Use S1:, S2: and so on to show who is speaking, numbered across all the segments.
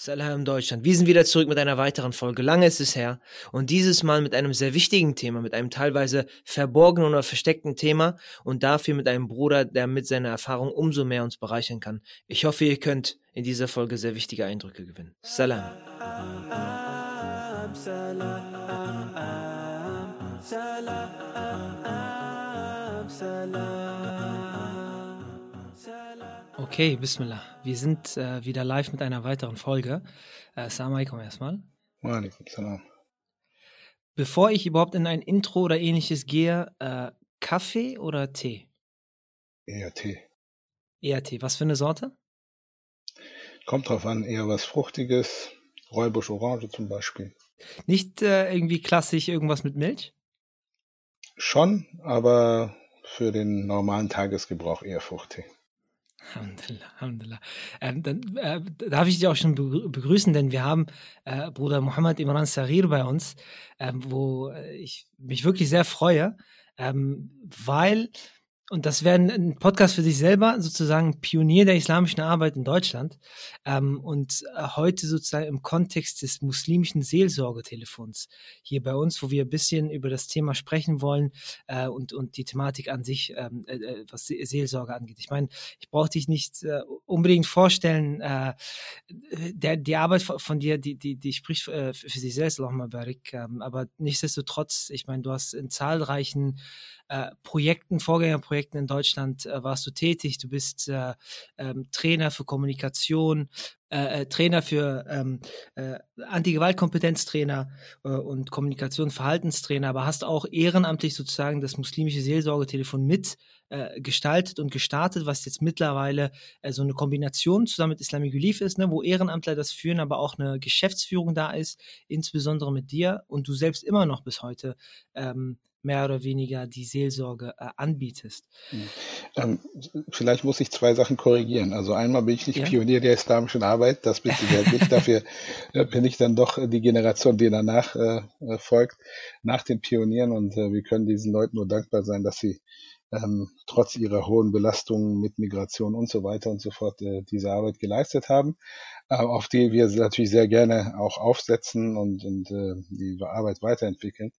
S1: Salam Deutschland. Wir sind wieder zurück mit einer weiteren Folge. Lange ist es her. Und dieses Mal mit einem sehr wichtigen Thema, mit einem teilweise verborgenen oder versteckten Thema und dafür mit einem Bruder, der mit seiner Erfahrung umso mehr uns bereichern kann. Ich hoffe, ihr könnt in dieser Folge sehr wichtige Eindrücke gewinnen. Salam. Salam. Salam. Okay, Bismillah. Wir sind äh, wieder live mit einer weiteren Folge. Äh, Assalamu alaikum erstmal.
S2: Walaikum salam.
S1: Bevor ich überhaupt in ein Intro oder ähnliches gehe, äh, Kaffee oder Tee?
S2: Eher Tee.
S1: Eher Tee. Was für eine Sorte?
S2: Kommt drauf an, eher was Fruchtiges. Räubusch Orange zum Beispiel.
S1: Nicht äh, irgendwie klassisch irgendwas mit Milch?
S2: Schon, aber für den normalen Tagesgebrauch eher Fruchttee.
S1: Alhamdulillah, Alhamdulillah. Ähm, dann äh, darf ich dich auch schon begrüßen, denn wir haben äh, Bruder Mohammed Imran Sarir bei uns, ähm, wo ich mich wirklich sehr freue, ähm, weil und das wäre ein Podcast für sich selber, sozusagen Pionier der islamischen Arbeit in Deutschland ähm, und äh, heute sozusagen im Kontext des muslimischen Seelsorgetelefons hier bei uns, wo wir ein bisschen über das Thema sprechen wollen äh, und, und die Thematik an sich, ähm, äh, äh was Seelsorge angeht. Ich meine, ich brauche dich nicht äh, unbedingt vorstellen, äh, der, die Arbeit von dir, die, die, die spricht für sich selbst, Allahumma barik, ähm, aber nichtsdestotrotz, ich meine, du hast in zahlreichen Projekten, Vorgängerprojekten in Deutschland äh, warst du tätig. Du bist äh, ähm, Trainer für Kommunikation, äh, äh, Trainer für ähm, äh, Anti-Gewalt-Kompetenztrainer äh, und Kommunikation, Verhaltenstrainer, aber hast auch ehrenamtlich sozusagen das muslimische Seelsorgetelefon mit äh, gestaltet und gestartet, was jetzt mittlerweile äh, so eine Kombination zusammen mit Islamic Relief ist, ne, wo Ehrenamtler das führen, aber auch eine Geschäftsführung da ist, insbesondere mit dir und du selbst immer noch bis heute ähm, mehr oder weniger die Seelsorge äh, anbietest.
S2: Hm. Ähm, vielleicht muss ich zwei Sachen korrigieren. Also einmal bin ich nicht ja. Pionier der islamischen Arbeit, das bin ich nicht. Dafür äh, bin ich dann doch die Generation, die danach äh, äh, folgt, nach den Pionieren. Und äh, wir können diesen Leuten nur dankbar sein, dass sie ähm, trotz ihrer hohen Belastungen mit Migration und so weiter und so fort äh, diese Arbeit geleistet haben, äh, auf die wir natürlich sehr gerne auch aufsetzen und, und äh, die Arbeit weiterentwickeln.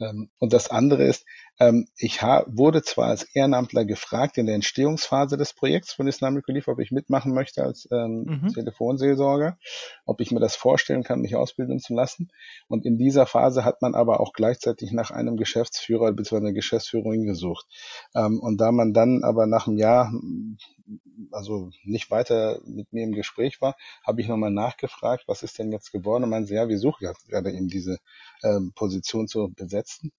S2: Ähm, und das andere ist, ähm, ich wurde zwar als Ehrenamtler gefragt in der Entstehungsphase des Projekts von Islamic Relief, ob ich mitmachen möchte als ähm, mhm. Telefonseelsorger, ob ich mir das vorstellen kann, mich ausbilden zu lassen. Und in dieser Phase hat man aber auch gleichzeitig nach einem Geschäftsführer bzw. einer Geschäftsführerin gesucht. Und da man dann aber nach einem Jahr also nicht weiter mit mir im Gespräch war, habe ich nochmal nachgefragt, was ist denn jetzt geworden? Und meinte, ja, wir suchen gerade eben diese ähm, Position zu besetzen.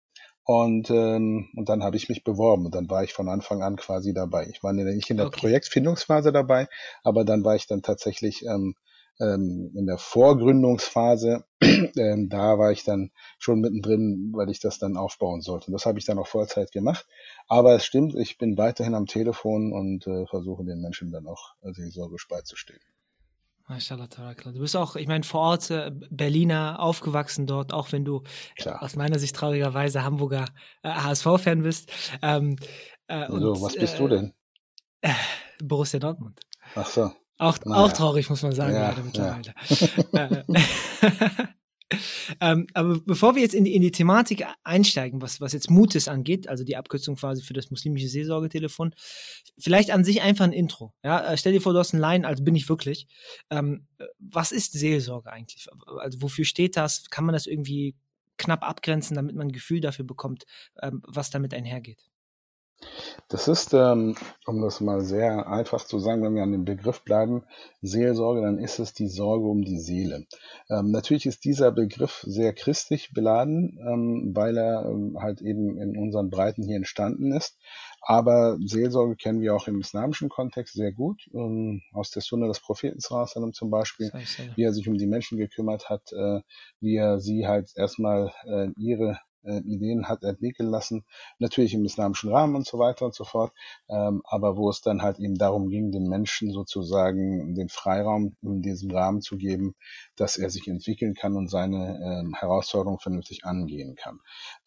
S2: Und, ähm, und dann habe ich mich beworben und dann war ich von Anfang an quasi dabei. Ich war nicht in der okay. Projektfindungsphase dabei, aber dann war ich dann tatsächlich ähm, ähm, in der Vorgründungsphase, ähm, da war ich dann schon mittendrin, weil ich das dann aufbauen sollte. Und das habe ich dann auch Vollzeit gemacht. Aber es stimmt, ich bin weiterhin am Telefon und äh, versuche den Menschen dann auch seelsorgisch beizustehen.
S1: Mashallah, Du bist auch, ich meine, vor Ort äh, Berliner, aufgewachsen dort, auch wenn du äh, aus meiner Sicht traurigerweise Hamburger äh, HSV-Fan bist. Ähm,
S2: äh, also, und, was bist du äh, denn?
S1: Äh, Borussia Dortmund.
S2: Ach so.
S1: Auch, naja. auch traurig, muss man sagen, ja, mittlerweile. Ja. ähm, aber bevor wir jetzt in die, in die Thematik einsteigen, was, was jetzt Mutes angeht, also die Abkürzung quasi für das muslimische Seelsorgetelefon, vielleicht an sich einfach ein Intro. Ja, äh, stell dir vor, du hast einen Line, also bin ich wirklich. Ähm, was ist Seelsorge eigentlich? Also wofür steht das? Kann man das irgendwie knapp abgrenzen, damit man ein Gefühl dafür bekommt, ähm, was damit einhergeht?
S2: Das ist, ähm, um das mal sehr einfach zu sagen, wenn wir an dem Begriff bleiben, Seelsorge, dann ist es die Sorge um die Seele. Ähm, natürlich ist dieser Begriff sehr christlich beladen, ähm, weil er halt eben in unseren Breiten hier entstanden ist. Aber Seelsorge kennen wir auch im islamischen Kontext sehr gut, aus der Sunna des Propheten zum Beispiel, wie er sich um die Menschen gekümmert hat, äh, wie er sie halt erstmal äh, ihre äh, Ideen hat entwickeln lassen, natürlich im islamischen Rahmen und so weiter und so fort, ähm, aber wo es dann halt eben darum ging, den Menschen sozusagen den Freiraum in diesem Rahmen zu geben, dass er sich entwickeln kann und seine ähm, Herausforderungen vernünftig angehen kann.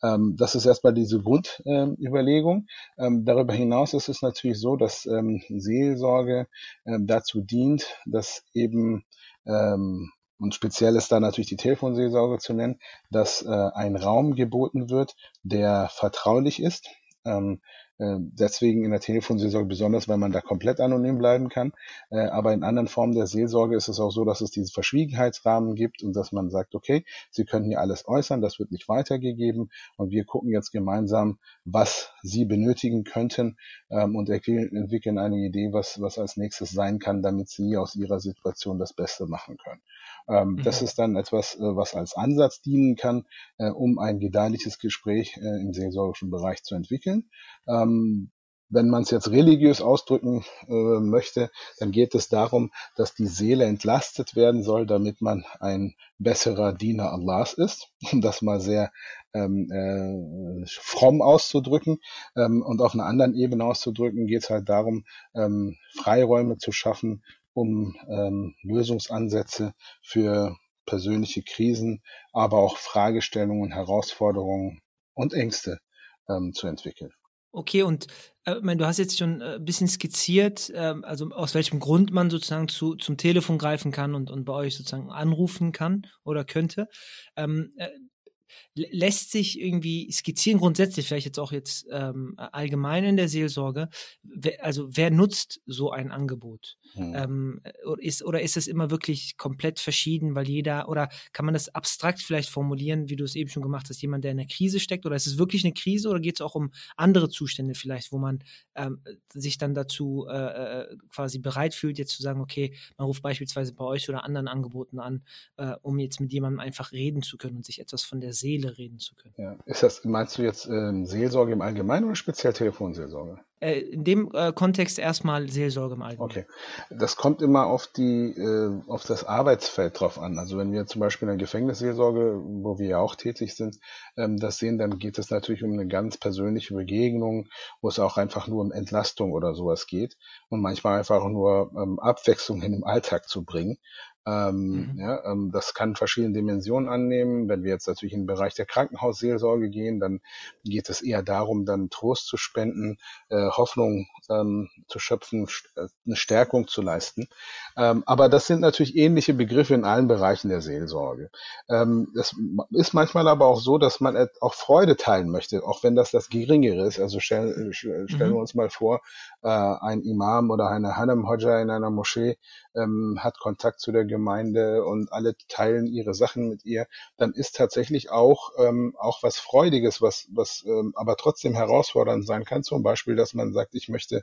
S2: Ähm, das ist erstmal diese Grundüberlegung. Ähm, darüber hinaus ist es natürlich so, dass ähm, Seelsorge ähm, dazu dient, dass eben ähm, und speziell ist da natürlich die Telefonseelsorge zu nennen, dass äh, ein Raum geboten wird, der vertraulich ist. Ähm, äh, deswegen in der Telefonseelsorge besonders, weil man da komplett anonym bleiben kann. Äh, aber in anderen Formen der Seelsorge ist es auch so, dass es diesen Verschwiegenheitsrahmen gibt und dass man sagt, okay, Sie können hier alles äußern, das wird nicht weitergegeben und wir gucken jetzt gemeinsam, was Sie benötigen könnten ähm, und entwickeln eine Idee, was, was als nächstes sein kann, damit Sie aus Ihrer Situation das Beste machen können. Ähm, mhm. Das ist dann etwas, äh, was als Ansatz dienen kann, um ein gedeihliches Gespräch im seelsorgischen Bereich zu entwickeln. Ähm, wenn man es jetzt religiös ausdrücken äh, möchte, dann geht es darum, dass die Seele entlastet werden soll, damit man ein besserer Diener Allahs ist, um das mal sehr ähm, äh, fromm auszudrücken. Ähm, und auf einer anderen Ebene auszudrücken, geht es halt darum, ähm, Freiräume zu schaffen, um ähm, Lösungsansätze für persönliche Krisen, aber auch Fragestellungen, Herausforderungen und Ängste ähm, zu entwickeln.
S1: Okay, und äh, mein, du hast jetzt schon äh, ein bisschen skizziert, äh, also aus welchem Grund man sozusagen zu, zum Telefon greifen kann und, und bei euch sozusagen anrufen kann oder könnte. Ähm, äh, lässt sich irgendwie skizzieren, grundsätzlich, vielleicht jetzt auch jetzt ähm, allgemein in der Seelsorge, wer, also wer nutzt so ein Angebot? Mhm. Ähm, ist, oder ist es immer wirklich komplett verschieden, weil jeder, oder kann man das abstrakt vielleicht formulieren, wie du es eben schon gemacht hast, jemand, der in einer Krise steckt, oder ist es wirklich eine Krise oder geht es auch um andere Zustände vielleicht, wo man ähm, sich dann dazu äh, äh, quasi bereit fühlt, jetzt zu sagen, okay, man ruft beispielsweise bei euch oder anderen Angeboten an, äh, um jetzt mit jemandem einfach reden zu können und sich etwas von der Seele reden zu können.
S2: Ja. Ist das, meinst du jetzt ähm, Seelsorge im Allgemeinen oder speziell Telefonseelsorge?
S1: Äh, in dem äh, Kontext erstmal Seelsorge im Allgemeinen.
S2: Okay. Das kommt immer auf die, äh, auf das Arbeitsfeld drauf an. Also wenn wir zum Beispiel in der Gefängnisseelsorge, wo wir ja auch tätig sind, ähm, das sehen, dann geht es natürlich um eine ganz persönliche Begegnung, wo es auch einfach nur um Entlastung oder sowas geht und manchmal einfach nur ähm, Abwechslung in den Alltag zu bringen. Ähm, mhm. ja, ähm, das kann verschiedene Dimensionen annehmen. Wenn wir jetzt natürlich in den Bereich der Krankenhausseelsorge gehen, dann geht es eher darum, dann Trost zu spenden, äh, Hoffnung ähm, zu schöpfen, äh, eine Stärkung zu leisten. Ähm, aber das sind natürlich ähnliche Begriffe in allen Bereichen der Seelsorge. Ähm, es ist manchmal aber auch so, dass man auch Freude teilen möchte, auch wenn das das Geringere ist. Also stell, stellen mhm. wir uns mal vor, äh, ein Imam oder eine Hanam Hodja in einer Moschee ähm, hat Kontakt zu der Gemeinde und alle teilen ihre Sachen mit ihr, dann ist tatsächlich auch ähm, auch was Freudiges, was was ähm, aber trotzdem herausfordernd sein kann. Zum Beispiel, dass man sagt, ich möchte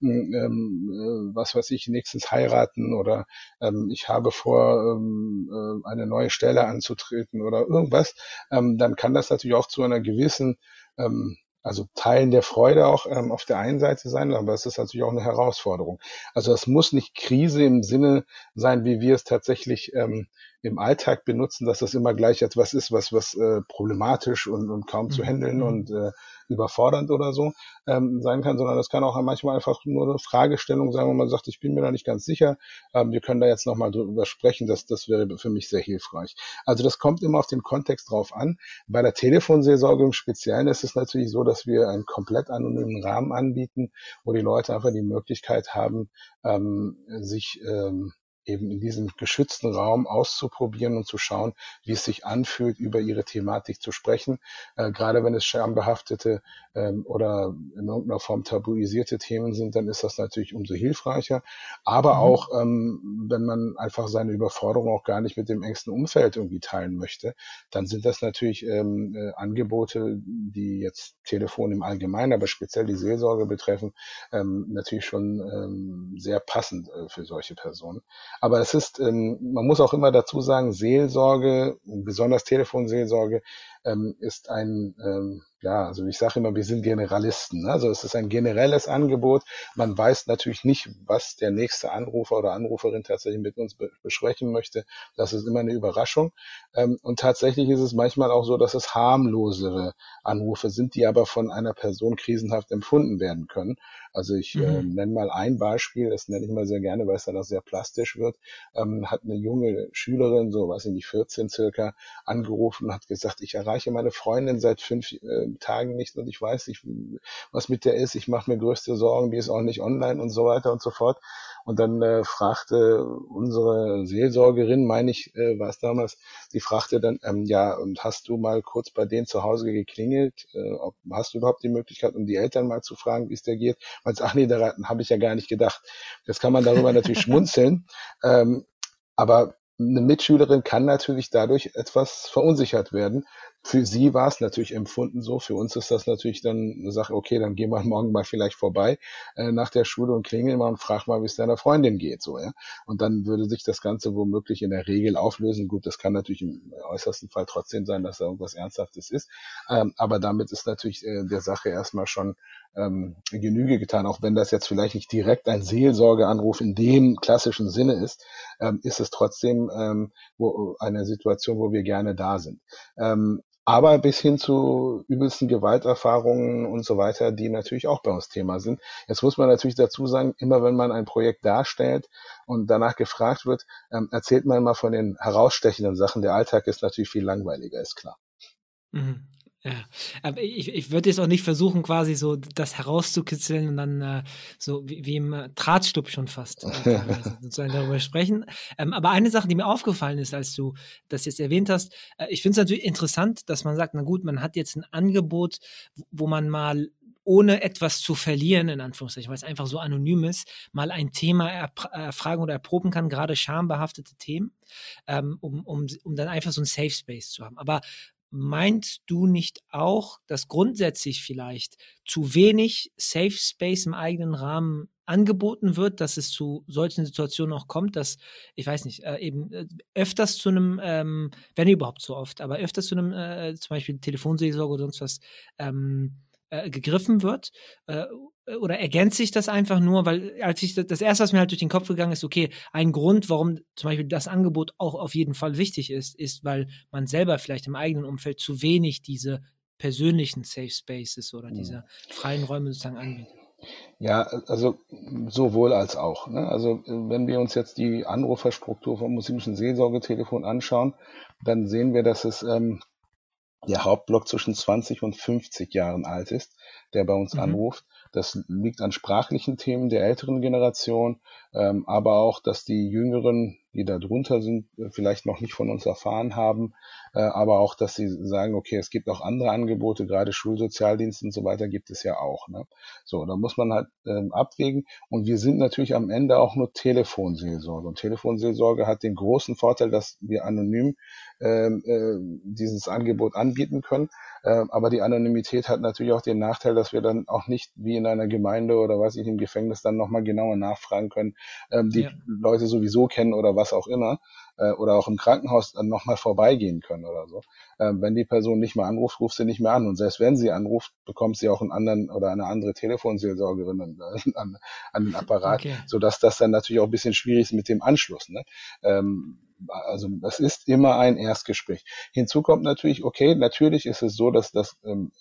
S2: hm, ähm, äh, was weiß ich nächstens heiraten oder ähm, ich habe vor ähm, äh, eine neue Stelle anzutreten oder irgendwas, ähm, dann kann das natürlich auch zu einer gewissen ähm, also Teilen der Freude auch ähm, auf der einen Seite sein, aber es ist natürlich auch eine Herausforderung. Also es muss nicht Krise im Sinne sein, wie wir es tatsächlich ähm, im Alltag benutzen, dass das immer gleich etwas ist, was was äh, problematisch und, und kaum zu mhm. handeln mhm. und äh, überfordernd oder so ähm, sein kann, sondern das kann auch manchmal einfach nur eine Fragestellung sein, wo man sagt, ich bin mir da nicht ganz sicher, ähm, wir können da jetzt nochmal drüber sprechen, das, das wäre für mich sehr hilfreich. Also das kommt immer auf den Kontext drauf an. Bei der Telefonseelsorge im Speziellen ist es natürlich so, dass wir einen komplett anonymen Rahmen anbieten, wo die Leute einfach die Möglichkeit haben, ähm, sich ähm, eben in diesem geschützten Raum auszuprobieren und zu schauen, wie es sich anfühlt, über ihre Thematik zu sprechen. Äh, gerade wenn es schambehaftete ähm, oder in irgendeiner Form tabuisierte Themen sind, dann ist das natürlich umso hilfreicher. Aber mhm. auch, ähm, wenn man einfach seine Überforderung auch gar nicht mit dem engsten Umfeld irgendwie teilen möchte, dann sind das natürlich ähm, äh, Angebote, die jetzt Telefon im Allgemeinen, aber speziell die Seelsorge betreffen, ähm, natürlich schon ähm, sehr passend äh, für solche Personen. Aber es ist, ähm, man muss auch immer dazu sagen, Seelsorge, besonders Telefonseelsorge, ähm, ist ein, ähm, ja, also ich sage immer, wir sind Generalisten. Ne? Also es ist ein generelles Angebot. Man weiß natürlich nicht, was der nächste Anrufer oder Anruferin tatsächlich mit uns be besprechen möchte. Das ist immer eine Überraschung. Ähm, und tatsächlich ist es manchmal auch so, dass es harmlosere Anrufe sind, die aber von einer Person krisenhaft empfunden werden können. Also ich mhm. äh, nenne mal ein Beispiel, das nenne ich mal sehr gerne, weil es dann auch sehr plastisch wird. Ähm, hat eine junge Schülerin, so weiß ich nicht, 14 circa, angerufen und hat gesagt, ich erreiche meine Freundin seit fünf äh, Tagen nicht und ich weiß nicht, was mit der ist. Ich mache mir größte Sorgen, die ist auch nicht online und so weiter und so fort. Und dann äh, fragte unsere Seelsorgerin, meine ich, äh, war es damals, die fragte dann, ähm, ja, und hast du mal kurz bei denen zu Hause geklingelt? Äh, ob, hast du überhaupt die Möglichkeit, um die Eltern mal zu fragen, wie es der geht? Meinte, ach nee, daran habe ich ja gar nicht gedacht. Jetzt kann man darüber natürlich schmunzeln. Ähm, aber eine Mitschülerin kann natürlich dadurch etwas verunsichert werden, für sie war es natürlich empfunden so. Für uns ist das natürlich dann eine Sache, okay, dann gehen wir morgen mal vielleicht vorbei äh, nach der Schule und klingeln mal und frag mal, wie es deiner Freundin geht. so ja. Und dann würde sich das Ganze womöglich in der Regel auflösen. Gut, das kann natürlich im äußersten Fall trotzdem sein, dass da irgendwas Ernsthaftes ist. Ähm, aber damit ist natürlich äh, der Sache erstmal schon ähm, Genüge getan, auch wenn das jetzt vielleicht nicht direkt ein Seelsorgeanruf in dem klassischen Sinne ist, ähm, ist es trotzdem ähm, wo, eine Situation, wo wir gerne da sind. Ähm, aber bis hin zu übelsten Gewalterfahrungen und so weiter, die natürlich auch bei uns Thema sind. Jetzt muss man natürlich dazu sagen, immer wenn man ein Projekt darstellt und danach gefragt wird, ähm, erzählt man mal von den herausstechenden Sachen. Der Alltag ist natürlich viel langweiliger, ist klar.
S1: Mhm. Ja, aber ich, ich würde jetzt auch nicht versuchen, quasi so das herauszukitzeln und dann äh, so wie, wie im äh, Drahtstub schon fast äh, sozusagen darüber sprechen. Ähm, aber eine Sache, die mir aufgefallen ist, als du das jetzt erwähnt hast, äh, ich finde es natürlich interessant, dass man sagt, na gut, man hat jetzt ein Angebot, wo man mal ohne etwas zu verlieren, in Anführungszeichen, weil es einfach so anonym ist, mal ein Thema erfragen oder erproben kann, gerade schambehaftete Themen, ähm, um, um, um dann einfach so ein Safe Space zu haben. Aber Meinst du nicht auch, dass grundsätzlich vielleicht zu wenig Safe Space im eigenen Rahmen angeboten wird, dass es zu solchen Situationen auch kommt, dass, ich weiß nicht, äh, eben äh, öfters zu einem, ähm, wenn überhaupt so oft, aber öfters zu einem, äh, zum Beispiel Telefonseelsorge oder sonst was, ähm, äh, gegriffen wird? Äh, oder ergänzt sich das einfach nur, weil als ich das erste, was mir halt durch den Kopf gegangen ist, okay, ein Grund, warum zum Beispiel das Angebot auch auf jeden Fall wichtig ist, ist, weil man selber vielleicht im eigenen Umfeld zu wenig diese persönlichen Safe Spaces oder diese freien Räume sozusagen anbietet.
S2: Ja, also sowohl als auch. Ne? Also wenn wir uns jetzt die Anruferstruktur vom muslimischen Seelsorgetelefon anschauen, dann sehen wir, dass es ähm, der Hauptblock zwischen 20 und 50 Jahren alt ist, der bei uns mhm. anruft. Das liegt an sprachlichen Themen der älteren Generation, ähm, aber auch, dass die Jüngeren, die da drunter sind, äh, vielleicht noch nicht von uns erfahren haben, aber auch, dass sie sagen, okay, es gibt auch andere Angebote, gerade Schulsozialdienst und so weiter gibt es ja auch. Ne? So, da muss man halt ähm, abwägen. Und wir sind natürlich am Ende auch nur Telefonseelsorge. Und Telefonseelsorge hat den großen Vorteil, dass wir anonym ähm, äh, dieses Angebot anbieten können. Äh, aber die Anonymität hat natürlich auch den Nachteil, dass wir dann auch nicht wie in einer Gemeinde oder was ich im Gefängnis dann nochmal genauer nachfragen können, ähm, die ja. Leute sowieso kennen oder was auch immer äh, oder auch im Krankenhaus dann nochmal vorbeigehen können oder so. Ähm, wenn die Person nicht mehr anruft, ruft sie nicht mehr an. Und selbst wenn sie anruft, bekommt sie auch einen anderen oder eine andere Telefonseelsorgerin an, an, an den Apparat, okay. sodass das dann natürlich auch ein bisschen schwierig ist mit dem Anschluss. Ne? Ähm, also das ist immer ein Erstgespräch. Hinzu kommt natürlich, okay, natürlich ist es so, dass das ähm,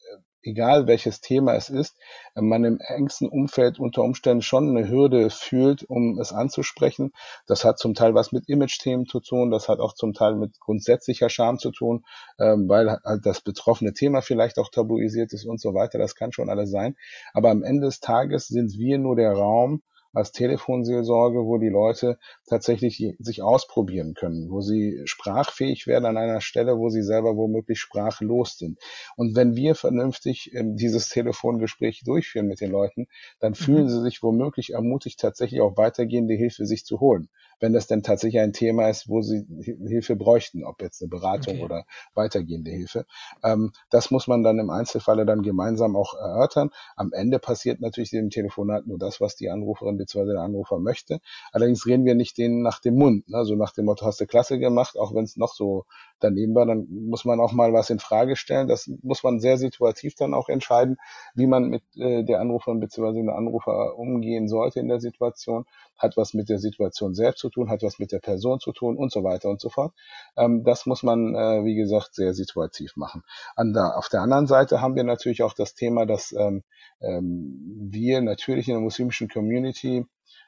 S2: egal welches Thema es ist, man im engsten Umfeld unter Umständen schon eine Hürde fühlt, um es anzusprechen. Das hat zum Teil was mit Image-Themen zu tun, das hat auch zum Teil mit grundsätzlicher Scham zu tun, ähm, weil halt das betroffene Thema vielleicht auch tabuisiert ist und so weiter. Das kann schon alles sein. Aber am Ende des Tages sind wir nur der Raum, als Telefonseelsorge, wo die Leute tatsächlich sich ausprobieren können, wo sie sprachfähig werden an einer Stelle, wo sie selber womöglich sprachlos sind. Und wenn wir vernünftig ähm, dieses Telefongespräch durchführen mit den Leuten, dann mhm. fühlen sie sich womöglich ermutigt, tatsächlich auch weitergehende Hilfe sich zu holen wenn das denn tatsächlich ein Thema ist, wo sie Hilfe bräuchten, ob jetzt eine Beratung okay. oder weitergehende Hilfe. Ähm, das muss man dann im Einzelfalle dann gemeinsam auch erörtern. Am Ende passiert natürlich dem Telefonat nur das, was die Anruferin bzw. der Anrufer möchte. Allerdings reden wir nicht denen nach dem Mund, ne? also nach dem Motto, hast du klasse gemacht, auch wenn es noch so daneben war, dann muss man auch mal was in Frage stellen. Das muss man sehr situativ dann auch entscheiden, wie man mit äh, der Anruferin bzw. der Anrufer umgehen sollte in der Situation. Hat was mit der Situation selbst zu tun, hat was mit der Person zu tun und so weiter und so fort. Ähm, das muss man, äh, wie gesagt, sehr situativ machen. Der, auf der anderen Seite haben wir natürlich auch das Thema, dass ähm, ähm, wir natürlich in der muslimischen Community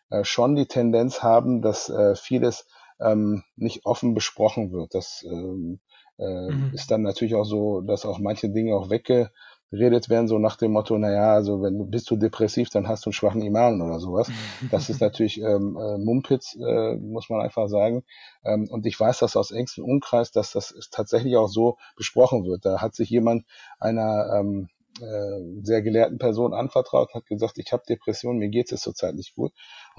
S2: äh, schon die Tendenz haben, dass äh, vieles ähm, nicht offen besprochen wird. Das ähm, äh, mhm. ist dann natürlich auch so, dass auch manche Dinge auch wegge geredet werden, so nach dem Motto, naja, also wenn du bist du depressiv, dann hast du einen schwachen Iman oder sowas. Das ist natürlich ähm, äh, Mumpitz, äh, muss man einfach sagen. Ähm, und ich weiß das aus engstem Umkreis, dass das tatsächlich auch so besprochen wird. Da hat sich jemand einer ähm, äh, sehr gelehrten Person anvertraut, hat gesagt, ich habe Depressionen, mir geht es zurzeit nicht gut.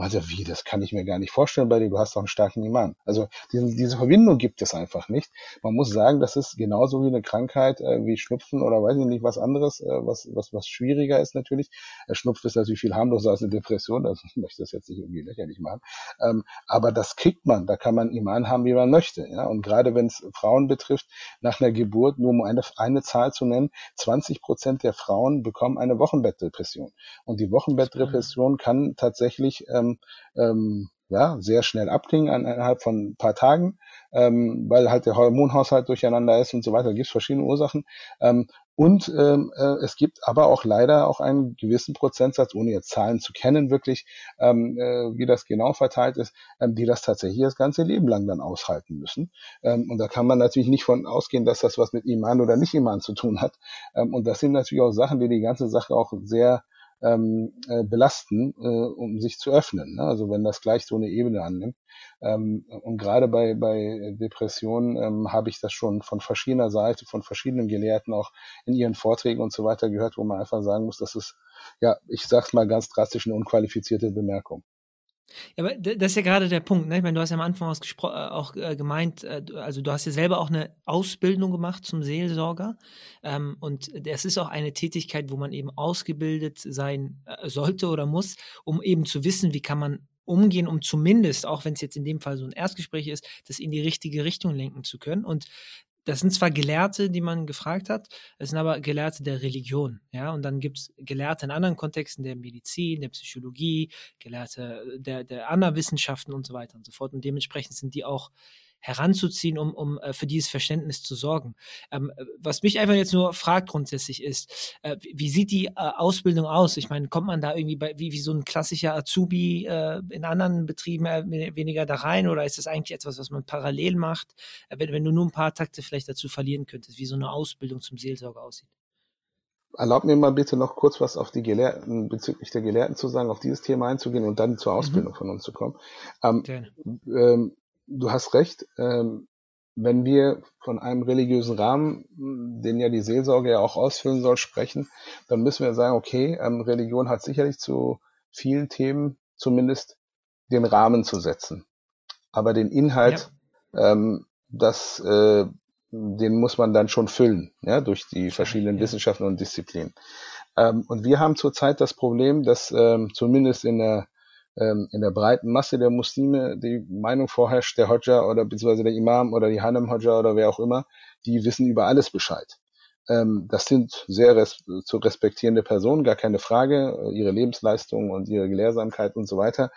S2: Gesagt, wie, das kann ich mir gar nicht vorstellen bei dir, du hast doch einen starken Iman. Also diese, diese Verbindung gibt es einfach nicht. Man muss sagen, das ist genauso wie eine Krankheit, äh, wie Schnupfen oder weiß ich nicht, was anderes, äh, was, was, was schwieriger ist natürlich. Äh, Schnupfen ist natürlich viel harmloser als eine Depression, also ich möchte das jetzt nicht irgendwie lächerlich machen. Ähm, aber das kriegt man, da kann man Iman haben, wie man möchte. Ja? Und gerade wenn es Frauen betrifft, nach einer Geburt, nur um eine, eine Zahl zu nennen, 20 Prozent der Frauen bekommen eine Wochenbettdepression. Und die Wochenbettdepression kann tatsächlich ähm, ähm, ja, sehr schnell abklingen innerhalb von ein paar Tagen, ähm, weil halt der Hormonhaushalt durcheinander ist und so weiter. Da gibt es verschiedene Ursachen. Ähm, und ähm, äh, es gibt aber auch leider auch einen gewissen Prozentsatz, ohne jetzt Zahlen zu kennen, wirklich, ähm, äh, wie das genau verteilt ist, ähm, die das tatsächlich das ganze Leben lang dann aushalten müssen. Ähm, und da kann man natürlich nicht von ausgehen, dass das was mit Iman oder nicht Iman zu tun hat. Ähm, und das sind natürlich auch Sachen, die die ganze Sache auch sehr ähm, äh, belasten, äh, um sich zu öffnen. Ne? Also wenn das gleich so eine Ebene annimmt. Ähm, und gerade bei, bei Depressionen ähm, habe ich das schon von verschiedener Seite, von verschiedenen Gelehrten auch in ihren Vorträgen und so weiter gehört, wo man einfach sagen muss, das ist, ja, ich sag's mal ganz drastisch, eine unqualifizierte Bemerkung.
S1: Ja, aber das ist ja gerade der Punkt. Ne? Ich meine, du hast ja am Anfang äh, auch äh, gemeint, äh, also du hast ja selber auch eine Ausbildung gemacht zum Seelsorger. Ähm, und das ist auch eine Tätigkeit, wo man eben ausgebildet sein äh, sollte oder muss, um eben zu wissen, wie kann man umgehen, um zumindest, auch wenn es jetzt in dem Fall so ein Erstgespräch ist, das in die richtige Richtung lenken zu können. Und das sind zwar Gelehrte, die man gefragt hat, es sind aber Gelehrte der Religion, ja, und dann gibt es Gelehrte in anderen Kontexten, der Medizin, der Psychologie, Gelehrte der, der anderen Wissenschaften und so weiter und so fort. Und dementsprechend sind die auch heranzuziehen, um, um äh, für dieses Verständnis zu sorgen. Ähm, was mich einfach jetzt nur fragt grundsätzlich ist, äh, wie sieht die äh, Ausbildung aus? Ich meine, kommt man da irgendwie bei, wie, wie so ein klassischer Azubi äh, in anderen Betrieben äh, weniger da rein oder ist das eigentlich etwas, was man parallel macht? Äh, wenn, wenn du nur ein paar Takte vielleicht dazu verlieren könntest, wie so eine Ausbildung zum Seelsorger aussieht.
S2: Erlaub mir mal bitte noch kurz was auf die Gelehrten, bezüglich der Gelehrten zu sagen, auf dieses Thema einzugehen und dann zur mhm. Ausbildung mhm. von uns zu kommen. Ähm, ähm, du hast recht. Ähm, wenn wir von einem religiösen Rahmen, den ja die Seelsorge ja auch ausfüllen soll, sprechen, dann müssen wir sagen, okay, ähm, Religion hat sicherlich zu vielen Themen zumindest den Rahmen zu setzen. Aber den Inhalt, ja. ähm, das, äh, den muss man dann schon füllen, ja, durch die verschiedenen ja. Wissenschaften und Disziplinen. Ähm, und wir haben zurzeit das Problem, dass ähm, zumindest in der ähm, in der breiten Masse der Muslime die Meinung vorherrscht, der Hodja oder beziehungsweise der Imam oder die Hanam Hodja oder wer auch immer, die wissen über alles Bescheid. Ähm, das sind sehr res zu respektierende Personen, gar keine Frage, äh, ihre Lebensleistung und ihre Gelehrsamkeit und so weiter.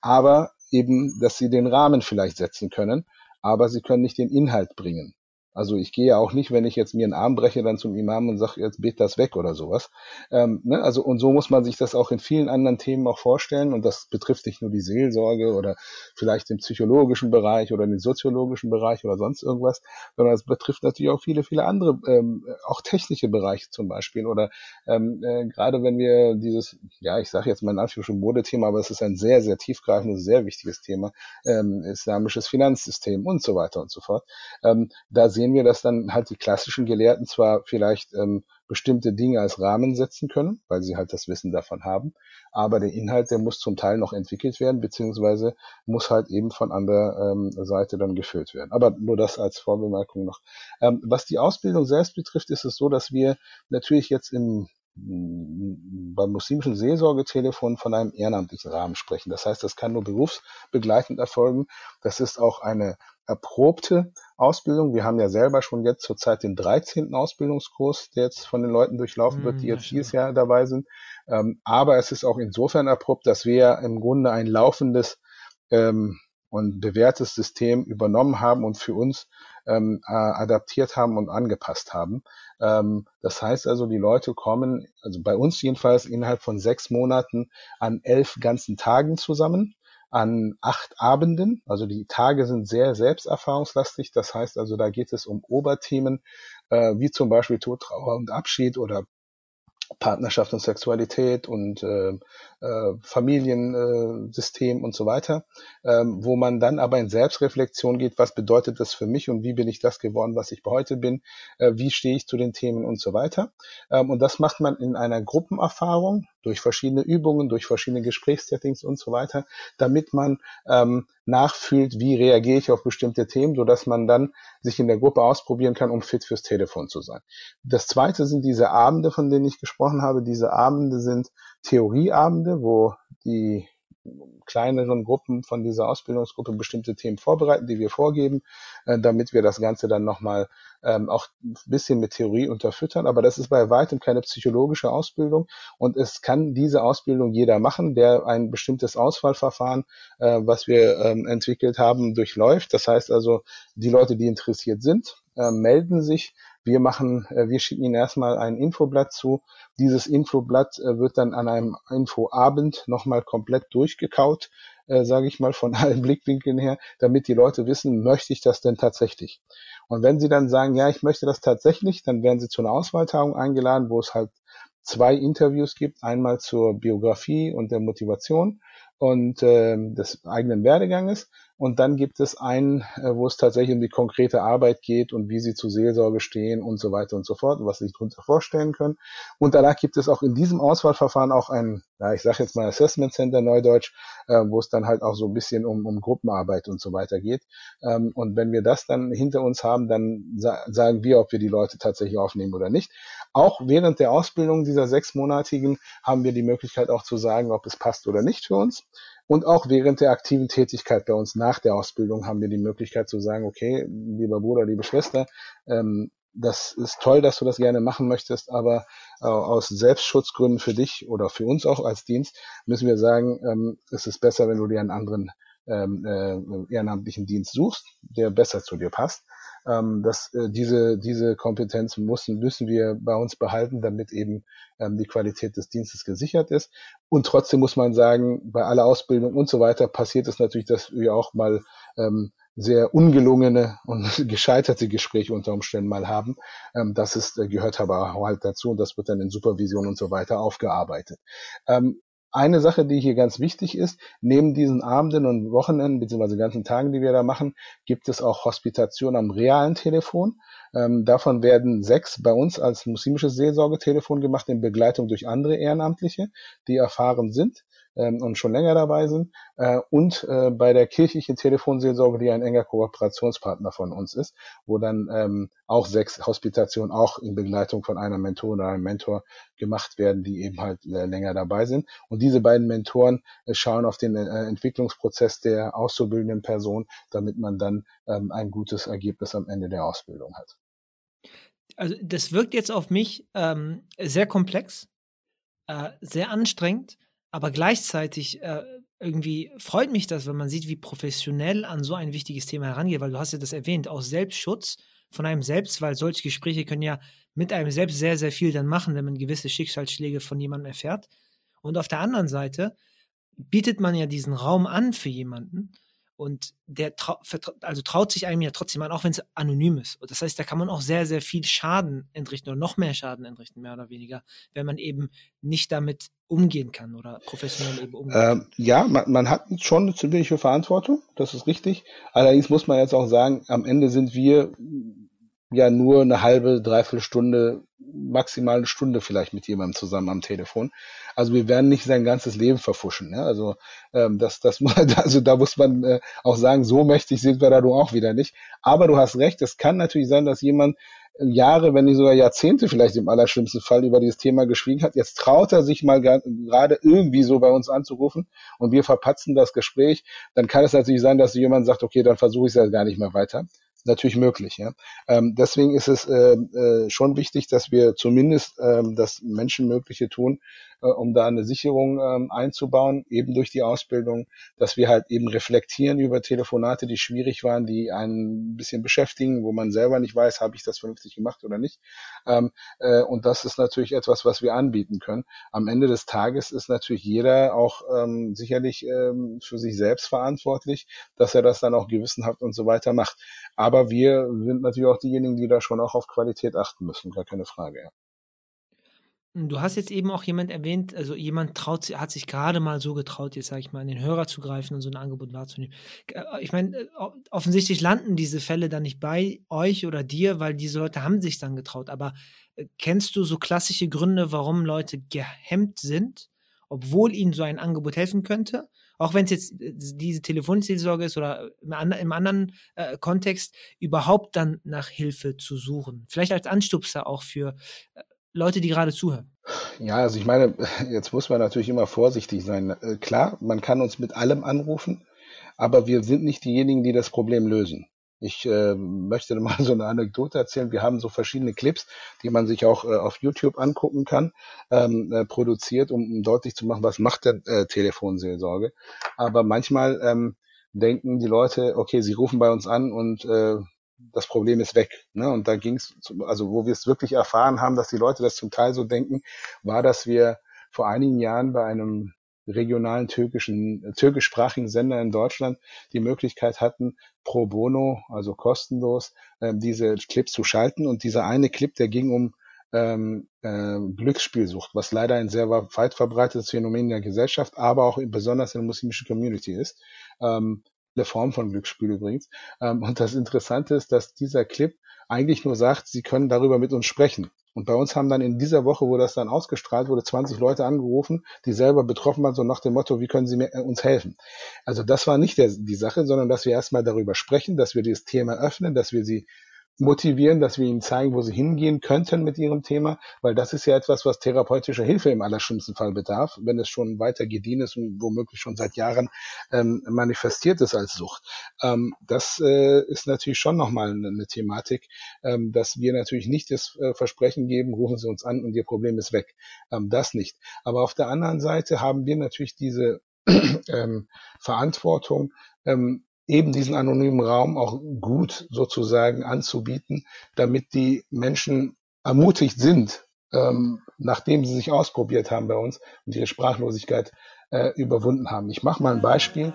S2: Aber eben, dass sie den Rahmen vielleicht setzen können, aber sie können nicht den Inhalt bringen. Also ich gehe ja auch nicht, wenn ich jetzt mir einen Arm breche, dann zum Imam und sage, jetzt bet das weg oder sowas. Ähm, ne? Also und so muss man sich das auch in vielen anderen Themen auch vorstellen. Und das betrifft nicht nur die Seelsorge oder vielleicht den psychologischen Bereich oder den soziologischen Bereich oder sonst irgendwas, sondern es betrifft natürlich auch viele, viele andere, ähm, auch technische Bereiche zum Beispiel. Oder ähm, äh, gerade wenn wir dieses, ja, ich sage jetzt mal in Anführungsstrichen Modethema, aber es ist ein sehr, sehr tiefgreifendes, sehr wichtiges Thema, ähm, islamisches Finanzsystem und so weiter und so fort. Ähm, da sehen sehen wir, dass dann halt die klassischen Gelehrten zwar vielleicht ähm, bestimmte Dinge als Rahmen setzen können, weil sie halt das Wissen davon haben, aber der Inhalt, der muss zum Teil noch entwickelt werden, beziehungsweise muss halt eben von anderer ähm, Seite dann gefüllt werden. Aber nur das als Vorbemerkung noch. Ähm, was die Ausbildung selbst betrifft, ist es so, dass wir natürlich jetzt im beim muslimischen Seelsorgetelefon von einem ehrenamtlichen Rahmen sprechen. Das heißt, das kann nur berufsbegleitend erfolgen. Das ist auch eine erprobte Ausbildung. Wir haben ja selber schon jetzt zurzeit den 13. Ausbildungskurs, der jetzt von den Leuten durchlaufen wird, die hm, jetzt dieses Jahr dabei sind. Ähm, aber es ist auch insofern erprobt, dass wir im Grunde ein laufendes ähm, und bewährtes System übernommen haben und für uns ähm, äh, adaptiert haben und angepasst haben. Ähm, das heißt also, die Leute kommen, also bei uns jedenfalls innerhalb von sechs Monaten an elf ganzen Tagen zusammen an acht Abenden. Also die Tage sind sehr selbsterfahrungslastig. Das heißt also, da geht es um Oberthemen, äh, wie zum Beispiel Tod, Trauer und Abschied oder Partnerschaft und Sexualität und äh, äh, Familiensystem äh, und so weiter, ähm, wo man dann aber in Selbstreflexion geht, was bedeutet das für mich und wie bin ich das geworden, was ich heute bin, äh, wie stehe ich zu den Themen und so weiter. Ähm, und das macht man in einer Gruppenerfahrung durch verschiedene Übungen, durch verschiedene Gesprächssettings und so weiter, damit man ähm, nachfühlt, wie reagiere ich auf bestimmte Themen, so dass man dann sich in der Gruppe ausprobieren kann, um fit fürs Telefon zu sein. Das zweite sind diese Abende, von denen ich gesprochen habe. Diese Abende sind Theorieabende, wo die kleineren Gruppen von dieser Ausbildungsgruppe bestimmte Themen vorbereiten, die wir vorgeben, äh, damit wir das Ganze dann nochmal ähm, auch ein bisschen mit Theorie unterfüttern. Aber das ist bei weitem keine psychologische Ausbildung und es kann diese Ausbildung jeder machen, der ein bestimmtes Auswahlverfahren, äh, was wir ähm, entwickelt haben, durchläuft. Das heißt also, die Leute, die interessiert sind, äh, melden sich wir machen, äh, wir schicken Ihnen erstmal ein Infoblatt zu. Dieses Infoblatt äh, wird dann an einem Infoabend nochmal komplett durchgekaut, äh, sage ich mal, von allen Blickwinkeln her, damit die Leute wissen, möchte ich das denn tatsächlich? Und wenn sie dann sagen, ja, ich möchte das tatsächlich, dann werden sie zu einer Auswahltagung eingeladen, wo es halt zwei Interviews gibt, einmal zur Biografie und der Motivation und äh, des eigenen Werdeganges und dann gibt es einen, äh, wo es tatsächlich um die konkrete Arbeit geht und wie sie zu Seelsorge stehen und so weiter und so fort, was sie sich darunter vorstellen können. Und danach gibt es auch in diesem Auswahlverfahren auch ein, ja, ich sage jetzt mal Assessment Center Neudeutsch, äh, wo es dann halt auch so ein bisschen um, um Gruppenarbeit und so weiter geht. Ähm, und wenn wir das dann hinter uns haben, dann sa sagen wir, ob wir die Leute tatsächlich aufnehmen oder nicht. Auch während der Ausbildung dieser sechsmonatigen haben wir die Möglichkeit auch zu sagen, ob es passt oder nicht für uns. Und auch während der aktiven Tätigkeit bei uns nach der Ausbildung haben wir die Möglichkeit zu sagen, okay, lieber Bruder, liebe Schwester, ähm, das ist toll, dass du das gerne machen möchtest, aber äh, aus Selbstschutzgründen für dich oder für uns auch als Dienst müssen wir sagen, ähm, es ist besser, wenn du dir einen anderen ähm, äh, ehrenamtlichen Dienst suchst, der besser zu dir passt. Ähm, dass äh, diese diese Kompetenz müssen müssen wir bei uns behalten, damit eben ähm, die Qualität des Dienstes gesichert ist. Und trotzdem muss man sagen, bei aller Ausbildung und so weiter passiert es natürlich, dass wir auch mal ähm, sehr ungelungene und gescheiterte Gespräche unter Umständen mal haben. Ähm, das ist, äh, gehört aber halt dazu und das wird dann in Supervision und so weiter aufgearbeitet. Ähm, eine Sache, die hier ganz wichtig ist, neben diesen Abenden und Wochenenden beziehungsweise ganzen Tagen, die wir da machen, gibt es auch Hospitation am realen Telefon. Ähm, davon werden sechs bei uns als muslimisches Seelsorgetelefon gemacht in Begleitung durch andere Ehrenamtliche, die erfahren sind ähm, und schon länger dabei sind. Äh, und äh, bei der kirchlichen Telefonseelsorge, die ein enger Kooperationspartner von uns ist, wo dann ähm, auch sechs Hospitationen auch in Begleitung von einer Mentorin oder einem Mentor gemacht werden, die eben halt länger dabei sind. Und diese beiden Mentoren äh, schauen auf den Entwicklungsprozess der auszubildenden Person, damit man dann ähm, ein gutes Ergebnis am Ende der Ausbildung hat.
S1: Also das wirkt jetzt auf mich ähm, sehr komplex, äh, sehr anstrengend aber gleichzeitig äh, irgendwie freut mich das, wenn man sieht, wie professionell an so ein wichtiges Thema herangeht, weil du hast ja das erwähnt, aus Selbstschutz von einem selbst, weil solche Gespräche können ja mit einem selbst sehr, sehr viel dann machen, wenn man gewisse Schicksalsschläge von jemandem erfährt. Und auf der anderen Seite bietet man ja diesen Raum an für jemanden, und der trau also traut sich einem ja trotzdem an, auch wenn es anonym ist. Und das heißt, da kann man auch sehr, sehr viel Schaden entrichten oder noch mehr Schaden entrichten, mehr oder weniger, wenn man eben nicht damit umgehen kann oder professionell eben umgehen
S2: ähm, kann. Ja, man, man hat schon eine ziemliche Verantwortung, das ist richtig. Allerdings muss man jetzt auch sagen, am Ende sind wir ja nur eine halbe, dreiviertel Stunde, maximal eine Stunde vielleicht mit jemandem zusammen am Telefon. Also wir werden nicht sein ganzes Leben verfuschen. Ja? Also ähm, das, das, also da muss man äh, auch sagen, so mächtig sind wir da du auch wieder nicht. Aber du hast recht, es kann natürlich sein, dass jemand Jahre, wenn nicht sogar Jahrzehnte vielleicht im allerschlimmsten Fall über dieses Thema geschwiegen hat. Jetzt traut er sich mal gerade irgendwie so bei uns anzurufen und wir verpatzen das Gespräch. Dann kann es natürlich sein, dass jemand sagt, okay, dann versuche ich es ja gar nicht mehr weiter natürlich möglich. Ja? Ähm, deswegen ist es äh, äh, schon wichtig, dass wir zumindest ähm, das Menschenmögliche tun, äh, um da eine Sicherung ähm, einzubauen, eben durch die Ausbildung, dass wir halt eben reflektieren über Telefonate, die schwierig waren, die einen ein bisschen beschäftigen, wo man selber nicht weiß, habe ich das vernünftig gemacht oder nicht. Ähm, äh, und das ist natürlich etwas, was wir anbieten können. Am Ende des Tages ist natürlich jeder auch ähm, sicherlich ähm, für sich selbst verantwortlich, dass er das dann auch gewissenhaft und so weiter macht. Aber wir sind natürlich auch diejenigen, die da schon auch auf Qualität achten müssen, gar keine Frage. Ja.
S1: Du hast jetzt eben auch jemand erwähnt, also jemand traut, hat sich gerade mal so getraut, jetzt sage ich mal, an den Hörer zu greifen und so ein Angebot wahrzunehmen. Äh, ich meine, äh, offensichtlich landen diese Fälle dann nicht bei euch oder dir, weil diese Leute haben sich dann getraut. Aber äh, kennst du so klassische Gründe, warum Leute gehemmt sind, obwohl ihnen so ein Angebot helfen könnte? Auch wenn es jetzt diese Telefonseelsorge ist oder im, im anderen äh, Kontext, überhaupt dann nach Hilfe zu suchen. Vielleicht als Anstupser auch für Leute, die gerade zuhören?
S2: Ja, also ich meine, jetzt muss man natürlich immer vorsichtig sein. Äh, klar, man kann uns mit allem anrufen, aber wir sind nicht diejenigen, die das Problem lösen. Ich äh, möchte mal so eine Anekdote erzählen. Wir haben so verschiedene Clips, die man sich auch äh, auf YouTube angucken kann, ähm, äh, produziert, um, um, deutlich zu machen, was macht denn äh, Telefonseelsorge. Aber manchmal ähm, denken die Leute, okay, sie rufen bei uns an und äh, das Problem ist weg. Ne? Und da ging es, also wo wir es wirklich erfahren haben, dass die Leute das zum Teil so denken, war, dass wir vor einigen Jahren bei einem regionalen türkischen, äh, türkischsprachigen Sender in Deutschland die Möglichkeit hatten, pro bono, also kostenlos, äh, diese Clips zu schalten. Und dieser eine Clip, der ging um ähm, äh, Glücksspielsucht, was leider ein sehr weit verbreitetes Phänomen in der Gesellschaft, aber auch besonders in der muslimischen Community ist. Ähm, eine Form von Glücksspiel übrigens. Ähm, und das Interessante ist, dass dieser Clip eigentlich nur sagt, sie können darüber mit uns sprechen. Und bei uns haben dann in dieser Woche, wo das dann ausgestrahlt wurde, 20 Leute angerufen, die selber betroffen waren, so nach dem Motto, wie können Sie mir, äh, uns helfen? Also das war nicht der, die Sache, sondern dass wir erstmal darüber sprechen, dass wir dieses Thema öffnen, dass wir sie motivieren, dass wir ihnen zeigen, wo sie hingehen könnten mit ihrem Thema, weil das ist ja etwas, was therapeutische Hilfe im allerschlimmsten Fall bedarf, wenn es schon weiter gediehen ist und womöglich schon seit Jahren ähm, manifestiert ist als Sucht. Ähm, das äh, ist natürlich schon nochmal eine, eine Thematik, ähm, dass wir natürlich nicht das äh, Versprechen geben, rufen Sie uns an und Ihr Problem ist weg. Ähm, das nicht. Aber auf der anderen Seite haben wir natürlich diese ähm, Verantwortung, ähm, eben diesen anonymen Raum auch gut sozusagen anzubieten, damit die Menschen ermutigt sind, ähm, nachdem sie sich ausprobiert haben bei uns und ihre Sprachlosigkeit äh, überwunden haben. Ich mache mal ein Beispiel.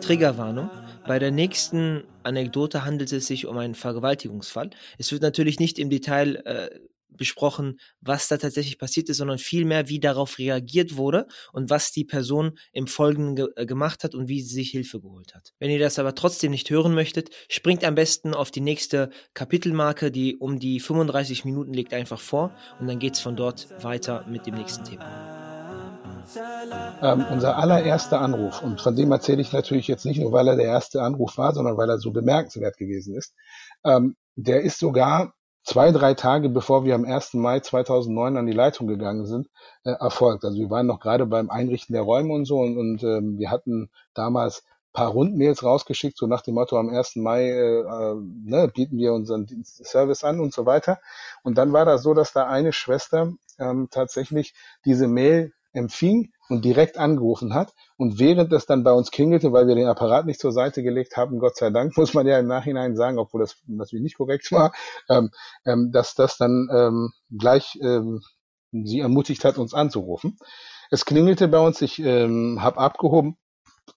S1: Triggerwarnung. Bei der nächsten Anekdote handelt es sich um einen Vergewaltigungsfall. Es wird natürlich nicht im Detail äh, besprochen, was da tatsächlich passiert ist, sondern vielmehr, wie darauf reagiert wurde und was die Person im Folgenden ge äh, gemacht hat und wie sie sich Hilfe geholt hat. Wenn ihr das aber trotzdem nicht hören möchtet, springt am besten auf die nächste Kapitelmarke, die um die 35 Minuten liegt, einfach vor und dann geht es von dort weiter mit dem nächsten Thema.
S2: Ähm, unser allererster Anruf, und von dem erzähle ich natürlich jetzt nicht nur, weil er der erste Anruf war, sondern weil er so bemerkenswert gewesen ist, ähm, der ist sogar zwei, drei Tage bevor wir am 1. Mai 2009 an die Leitung gegangen sind, äh, erfolgt. Also wir waren noch gerade beim Einrichten der Räume und so und, und ähm, wir hatten damals paar Rundmails rausgeschickt, so nach dem Motto, am 1. Mai äh, äh, ne, bieten wir unseren Service an und so weiter. Und dann war das so, dass da eine Schwester ähm, tatsächlich diese Mail empfing und direkt angerufen hat. Und während es dann bei uns klingelte, weil wir den Apparat nicht zur Seite gelegt haben, Gott sei Dank, muss man ja im Nachhinein sagen, obwohl das natürlich nicht korrekt war, ähm, ähm, dass das dann ähm, gleich ähm, sie ermutigt hat, uns anzurufen. Es klingelte bei uns, ich ähm, habe abgehoben,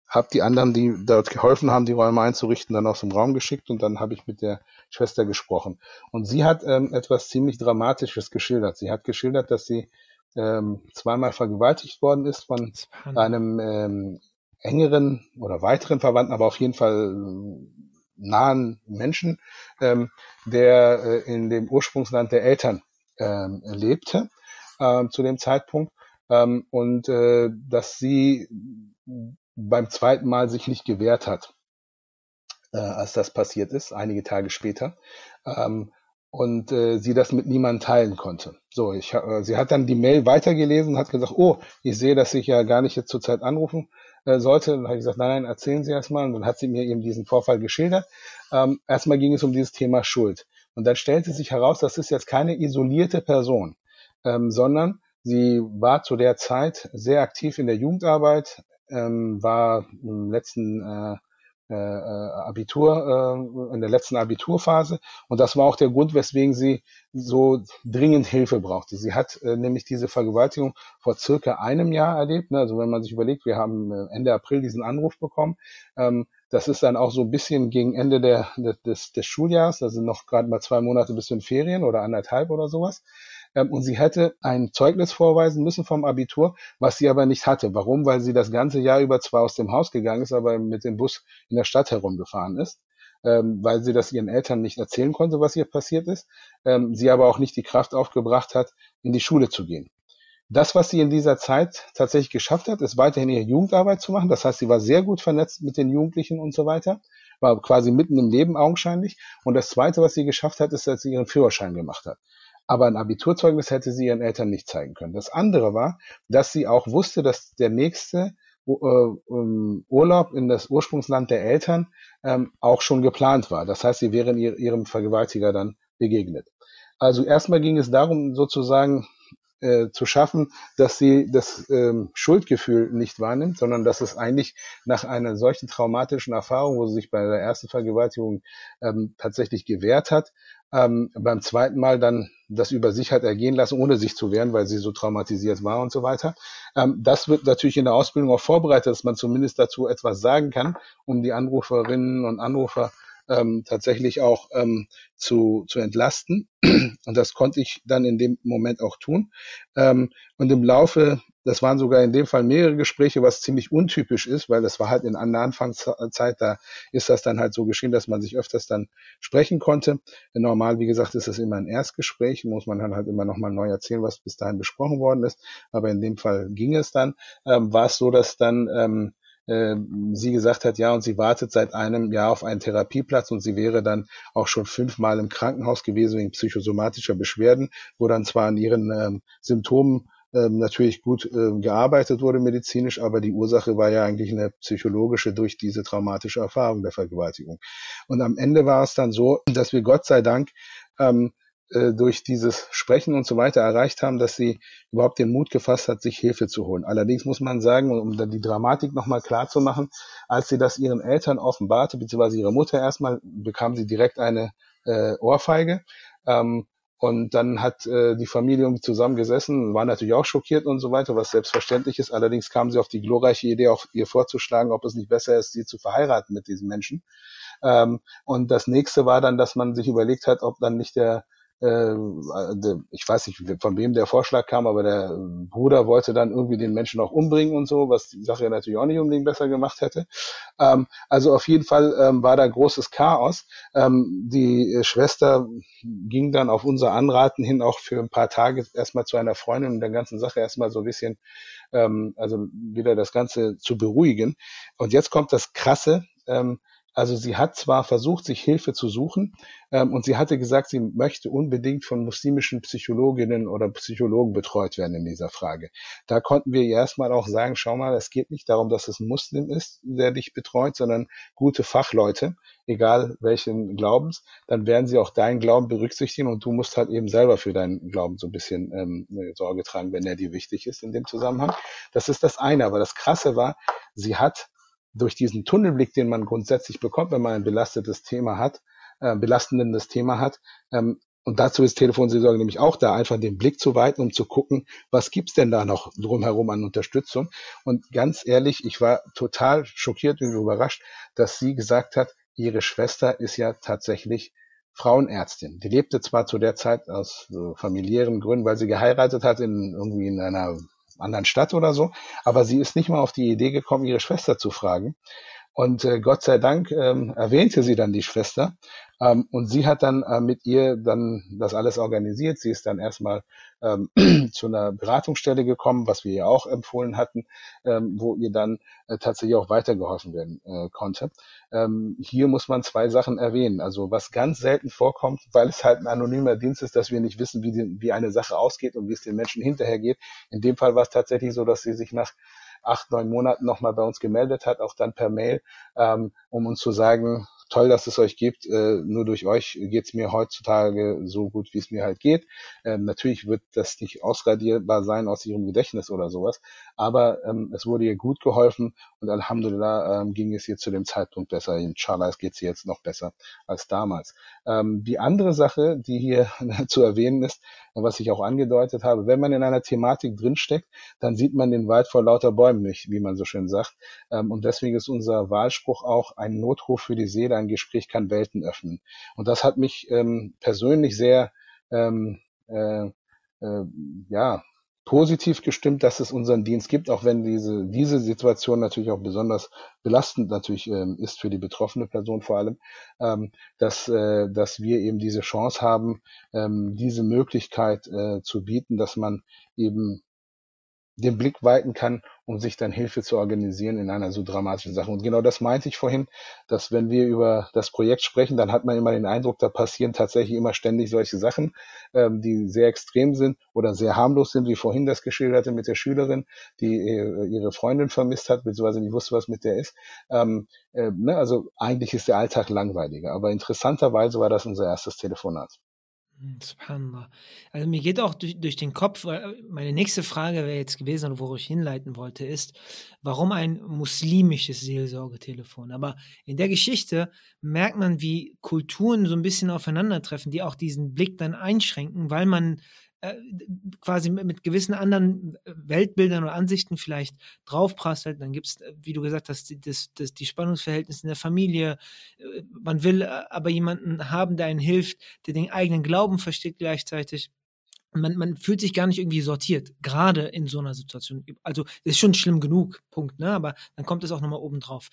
S2: habe die anderen, die dort geholfen haben, die Räume einzurichten, dann aus dem Raum geschickt und dann habe ich mit der Schwester gesprochen. Und sie hat ähm, etwas ziemlich Dramatisches geschildert. Sie hat geschildert, dass sie ähm, zweimal vergewaltigt worden ist von einem ähm, engeren oder weiteren Verwandten, aber auf jeden Fall äh, nahen Menschen, ähm, der äh, in dem Ursprungsland der Eltern ähm, lebte äh, zu dem Zeitpunkt ähm, und äh, dass sie beim zweiten Mal sich nicht gewehrt hat, äh, als das passiert ist, einige Tage später. Ähm, und äh, sie das mit niemandem teilen konnte. So, ich, äh, sie hat dann die Mail weitergelesen hat gesagt, oh, ich sehe, dass ich ja gar nicht jetzt zurzeit anrufen äh, sollte. Dann habe ich gesagt, nein, nein, erzählen Sie erstmal. Und dann hat sie mir eben diesen Vorfall geschildert. Ähm, erstmal ging es um dieses Thema Schuld. Und dann stellte sich heraus, das ist jetzt keine isolierte Person, ähm, sondern sie war zu der Zeit sehr aktiv in der Jugendarbeit, ähm, war im letzten äh, äh, äh, Abitur, äh, in der letzten Abiturphase. Und das war auch der Grund, weswegen sie so dringend Hilfe brauchte. Sie hat äh, nämlich diese Vergewaltigung vor circa einem Jahr erlebt. Ne? Also wenn man sich überlegt, wir haben äh, Ende April diesen Anruf bekommen. Ähm, das ist dann auch so ein bisschen gegen Ende der, des, des Schuljahres. Sind noch gerade mal zwei Monate bis in Ferien oder anderthalb oder sowas. Ähm, und sie hätte ein Zeugnis vorweisen müssen vom Abitur, was sie aber nicht hatte. Warum? Weil sie das ganze Jahr über zwar aus dem Haus gegangen ist, aber mit dem Bus in der Stadt herumgefahren ist. Ähm, weil sie das ihren Eltern nicht erzählen konnte, was ihr passiert ist, ähm, sie aber auch nicht die Kraft aufgebracht hat, in die Schule zu gehen. Das, was sie in dieser Zeit tatsächlich geschafft hat, ist weiterhin ihre Jugendarbeit zu machen. Das heißt, sie war sehr gut vernetzt mit den Jugendlichen und so weiter, war quasi mitten im Leben augenscheinlich. Und das Zweite, was sie geschafft hat, ist, dass sie ihren Führerschein gemacht hat aber ein Abiturzeugnis hätte sie ihren Eltern nicht zeigen können. Das andere war, dass sie auch wusste, dass der nächste äh, ähm, Urlaub in das Ursprungsland der Eltern ähm, auch schon geplant war. Das heißt, sie wären ihrem Vergewaltiger dann begegnet. Also erstmal ging es darum, sozusagen äh, zu schaffen, dass sie das ähm, Schuldgefühl nicht wahrnimmt, sondern dass es eigentlich nach einer solchen traumatischen Erfahrung, wo sie sich bei der ersten Vergewaltigung ähm, tatsächlich gewehrt hat, ähm, beim zweiten Mal dann das über sich hat ergehen lassen, ohne sich zu wehren, weil sie so traumatisiert war und so weiter. Ähm, das wird natürlich in der Ausbildung auch vorbereitet, dass man zumindest dazu etwas sagen kann, um die Anruferinnen und Anrufer ähm, tatsächlich auch ähm, zu, zu entlasten. Und das konnte ich dann in dem Moment auch tun. Ähm, und im Laufe, das waren sogar in dem Fall mehrere Gespräche, was ziemlich untypisch ist, weil das war halt in einer Anfangszeit, da ist das dann halt so geschehen, dass man sich öfters dann sprechen konnte. Normal, wie gesagt, ist das immer ein Erstgespräch, muss man dann halt immer nochmal neu erzählen, was bis dahin besprochen worden ist. Aber in dem Fall ging es dann. Ähm, war es so, dass dann ähm, äh, sie gesagt hat, ja, und sie wartet seit einem Jahr auf einen Therapieplatz und sie wäre dann auch schon fünfmal im Krankenhaus gewesen wegen psychosomatischer Beschwerden, wo dann zwar an ihren ähm, Symptomen ähm, natürlich gut äh, gearbeitet wurde medizinisch, aber die Ursache war ja eigentlich eine psychologische durch diese traumatische Erfahrung der Vergewaltigung. Und am Ende war es dann so, dass wir Gott sei Dank ähm, äh, durch dieses Sprechen und so weiter erreicht haben, dass sie überhaupt den Mut gefasst hat, sich Hilfe zu holen. Allerdings muss man sagen, um dann die Dramatik nochmal klar zu machen, als sie das ihren Eltern offenbarte, beziehungsweise ihre Mutter erstmal, bekam sie direkt eine äh, Ohrfeige. Ähm, und dann hat äh, die Familie zusammengesessen, war natürlich auch schockiert und so weiter, was selbstverständlich ist. Allerdings kam sie auf die glorreiche Idee, auch ihr vorzuschlagen, ob es nicht besser ist, sie zu verheiraten mit diesem Menschen. Ähm, und das nächste war dann, dass man sich überlegt hat, ob dann nicht der ich weiß nicht, von wem der Vorschlag kam, aber der Bruder wollte dann irgendwie den Menschen auch umbringen und so, was die Sache natürlich auch nicht unbedingt besser gemacht hätte. Ähm, also auf jeden Fall ähm, war da großes Chaos. Ähm, die Schwester ging dann auf unser Anraten hin auch für ein paar Tage erstmal zu einer Freundin und der ganzen Sache erstmal so ein bisschen, also wieder das Ganze zu beruhigen. Und jetzt kommt das Krasse. Also sie hat zwar versucht, sich Hilfe zu suchen, ähm, und sie hatte gesagt, sie möchte unbedingt von muslimischen Psychologinnen oder Psychologen betreut werden in dieser Frage. Da konnten wir ihr erstmal auch sagen, schau mal, es geht nicht darum, dass es ein Muslim ist, der dich betreut, sondern gute Fachleute, egal welchen Glaubens, dann werden sie auch deinen Glauben berücksichtigen und du musst halt eben selber für deinen Glauben so ein bisschen ähm, Sorge tragen, wenn er dir wichtig ist in dem Zusammenhang. Das ist das eine. Aber das Krasse war, sie hat durch diesen Tunnelblick, den man grundsätzlich bekommt, wenn man ein belastetes Thema hat, äh, belastendes Thema hat, ähm, und dazu ist Telefonseelsorge nämlich auch da, einfach den Blick zu weiten, um zu gucken, was gibt's denn da noch drumherum an Unterstützung. Und ganz ehrlich, ich war total schockiert und überrascht, dass sie gesagt hat, ihre Schwester ist ja tatsächlich Frauenärztin. Die lebte zwar zu der Zeit aus so familiären Gründen, weil sie geheiratet hat in irgendwie in einer anderen Stadt oder so. Aber sie ist nicht mal auf die Idee gekommen, ihre Schwester zu fragen. Und äh, Gott sei Dank ähm, erwähnte sie dann die Schwester. Ähm, und sie hat dann äh, mit ihr dann das alles organisiert. Sie ist dann erstmal ähm, zu einer Beratungsstelle gekommen, was wir ihr auch empfohlen hatten, ähm, wo ihr dann äh, tatsächlich auch weitergeholfen werden äh, konnte. Ähm, hier muss man zwei Sachen erwähnen. Also was ganz selten vorkommt, weil es halt ein anonymer Dienst ist, dass wir nicht wissen, wie, die, wie eine Sache ausgeht und wie es den Menschen hinterher geht. In dem Fall war es tatsächlich so, dass sie sich nach acht, neun Monaten nochmal bei uns gemeldet hat, auch dann per Mail, ähm, um uns zu sagen, toll, dass es euch gibt. Äh, nur durch euch geht's mir heutzutage so gut, wie es mir halt geht. Ähm, natürlich wird das nicht ausradierbar sein aus ihrem Gedächtnis oder sowas, aber ähm, es wurde ihr gut geholfen und Alhamdulillah ähm, ging es ihr zu dem Zeitpunkt besser. Inshallah, es geht sie jetzt noch besser als damals. Ähm, die andere Sache, die hier zu erwähnen ist, was ich auch angedeutet habe, wenn man in einer Thematik drinsteckt, dann sieht man den Wald vor lauter Bäumen nicht, wie man so schön sagt. Ähm, und deswegen ist unser Wahlspruch auch ein Notruf für die Seele, ein Gespräch kann Welten öffnen. Und das hat mich ähm, persönlich sehr ähm, äh, äh, ja, positiv gestimmt, dass es unseren Dienst gibt, auch wenn diese, diese Situation natürlich auch besonders belastend natürlich ähm, ist für die betroffene Person vor allem, ähm, dass, äh, dass wir eben diese Chance haben, ähm, diese Möglichkeit äh, zu bieten, dass man eben den Blick weiten kann, um sich dann Hilfe zu organisieren in einer so dramatischen Sache. Und genau das meinte ich vorhin, dass wenn wir über das Projekt sprechen, dann hat man immer den Eindruck, da passieren tatsächlich immer ständig solche Sachen, ähm, die sehr extrem sind oder sehr harmlos sind, wie vorhin das geschilderte mit der Schülerin, die äh, ihre Freundin vermisst hat, beziehungsweise nicht wusste, was mit der ist. Ähm, äh, ne, also eigentlich ist der Alltag langweiliger. Aber interessanterweise war das unser erstes Telefonat.
S1: Hm, subhanallah. Also mir geht auch durch, durch den Kopf, weil meine nächste Frage wäre jetzt gewesen, wo ich hinleiten wollte, ist, warum ein muslimisches Seelsorgetelefon? Aber in der Geschichte merkt man, wie Kulturen so ein bisschen aufeinandertreffen, die auch diesen Blick dann einschränken, weil man äh, quasi mit, gewissen anderen äh, Weltbildern oder Ansichten vielleicht draufprasselt. Dann gibt es, äh, wie du gesagt hast, das, das, die Spannungsverhältnisse in der Familie. Man will aber jemanden haben, der einen hilft, der den eigenen Glauben versteht gleichzeitig. Man, man fühlt sich gar nicht irgendwie sortiert, gerade in so einer Situation. Also ist schon schlimm genug, Punkt, ne? Aber dann kommt es auch nochmal oben drauf.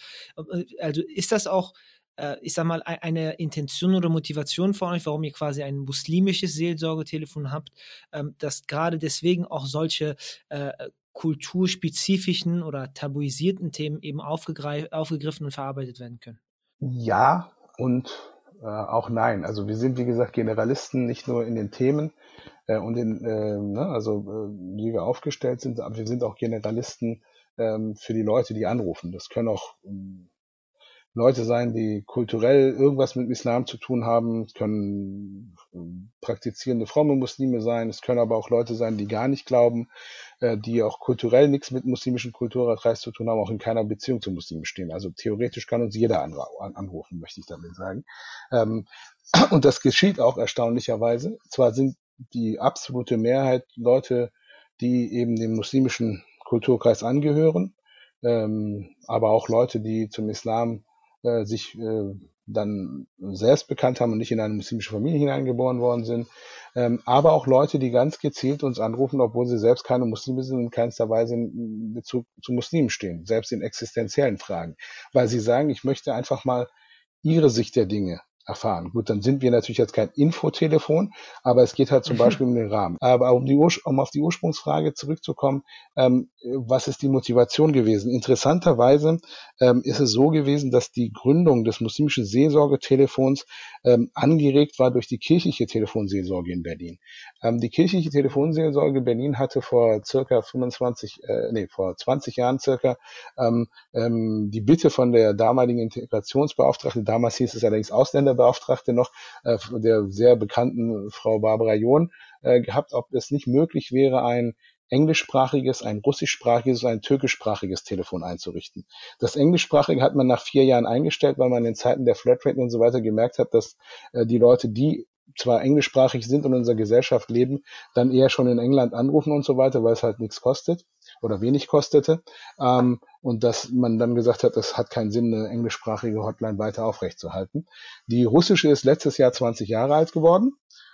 S1: Also ist das auch äh, ich sag mal, eine Intention oder Motivation von euch, warum ihr quasi ein muslimisches Seelsorgetelefon habt, ähm, dass gerade deswegen auch solche äh, kulturspezifischen oder tabuisierten Themen eben aufgegriffen und verarbeitet werden können?
S2: Ja und äh, auch nein. Also wir sind, wie gesagt, Generalisten, nicht nur in den Themen äh, und in, äh, ne, also äh, wie wir aufgestellt sind, aber wir sind auch Generalisten ähm, für die Leute, die anrufen. Das können auch ähm, Leute sein, die kulturell irgendwas mit Islam zu tun haben. Es können äh, praktizierende fromme Muslime sein. Es können aber auch Leute sein, die gar nicht glauben, äh, die auch kulturell nichts mit muslimischen Kulturkreis zu tun haben, auch in keiner Beziehung zu Muslimen stehen. Also theoretisch kann uns jeder anrufen, möchte ich damit sagen. Ähm, und das geschieht auch erstaunlicherweise. Zwar sind die absolute Mehrheit Leute, die eben dem muslimischen Kulturkreis angehören, ähm, aber auch Leute, die zum Islam äh, sich äh, dann selbst bekannt haben und nicht in eine muslimische Familie hineingeboren worden sind, ähm, aber auch Leute, die ganz gezielt uns anrufen, obwohl sie selbst keine Muslime sind und in keinster Weise in Bezug zu Muslimen stehen, selbst in existenziellen Fragen, weil sie sagen, ich möchte einfach mal ihre Sicht der Dinge erfahren. Gut, dann sind wir natürlich jetzt kein Infotelefon, aber es geht halt zum Beispiel um den Rahmen. Aber um, die um auf die Ursprungsfrage zurückzukommen, ähm, was ist die Motivation gewesen? Interessanterweise ähm, ist es so gewesen, dass die Gründung des muslimischen Seelsorgetelefons ähm, angeregt war durch die kirchliche Telefonseelsorge in Berlin. Ähm, die kirchliche Telefonseelsorge Berlin hatte vor circa 25, äh, nee, vor 20 Jahren circa ähm, ähm, die Bitte von der damaligen Integrationsbeauftragten, damals hieß es allerdings Ausländerbeauftragte noch, äh, der sehr bekannten Frau Barbara John, äh, gehabt, ob es nicht möglich wäre, ein englischsprachiges, ein russischsprachiges, ein türkischsprachiges Telefon einzurichten. Das englischsprachige hat man nach vier Jahren eingestellt, weil man in Zeiten der Flatrate und so weiter gemerkt hat, dass äh, die Leute, die zwar englischsprachig sind und in unserer Gesellschaft leben, dann eher schon in England anrufen und so weiter, weil es halt nichts kostet oder wenig kostete. Ähm, und dass man dann gesagt hat, es hat keinen Sinn, eine englischsprachige Hotline weiter aufrechtzuerhalten. Die russische ist letztes Jahr 20 Jahre alt geworden.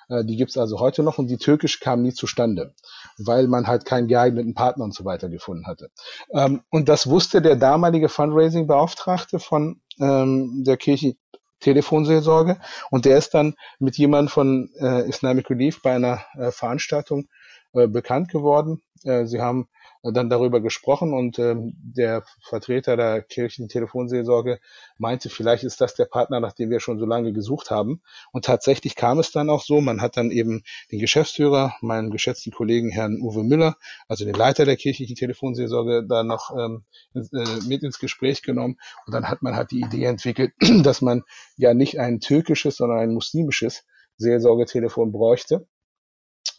S2: Äh, die gibt's also heute noch und die türkische kam nie zustande, weil man halt keinen geeigneten Partner und so weiter gefunden hatte. Ähm, und das wusste der damalige Fundraising-Beauftragte von ähm, der Kirche Telefonseelsorge. Und der ist dann mit jemandem von äh, Islamic Relief bei einer äh, Veranstaltung äh, bekannt geworden. Äh, sie haben dann darüber gesprochen und ähm, der Vertreter der kirchlichen Telefonseelsorge meinte, vielleicht ist das der Partner, nach dem wir schon so lange gesucht haben. Und tatsächlich kam es dann auch so. Man hat dann eben den Geschäftsführer, meinen geschätzten Kollegen Herrn Uwe Müller, also den Leiter der kirchlichen Telefonseelsorge, da noch ähm, äh, mit ins Gespräch genommen. Und dann hat man halt die Idee entwickelt, dass man ja nicht ein türkisches, sondern ein muslimisches Seelsorgetelefon bräuchte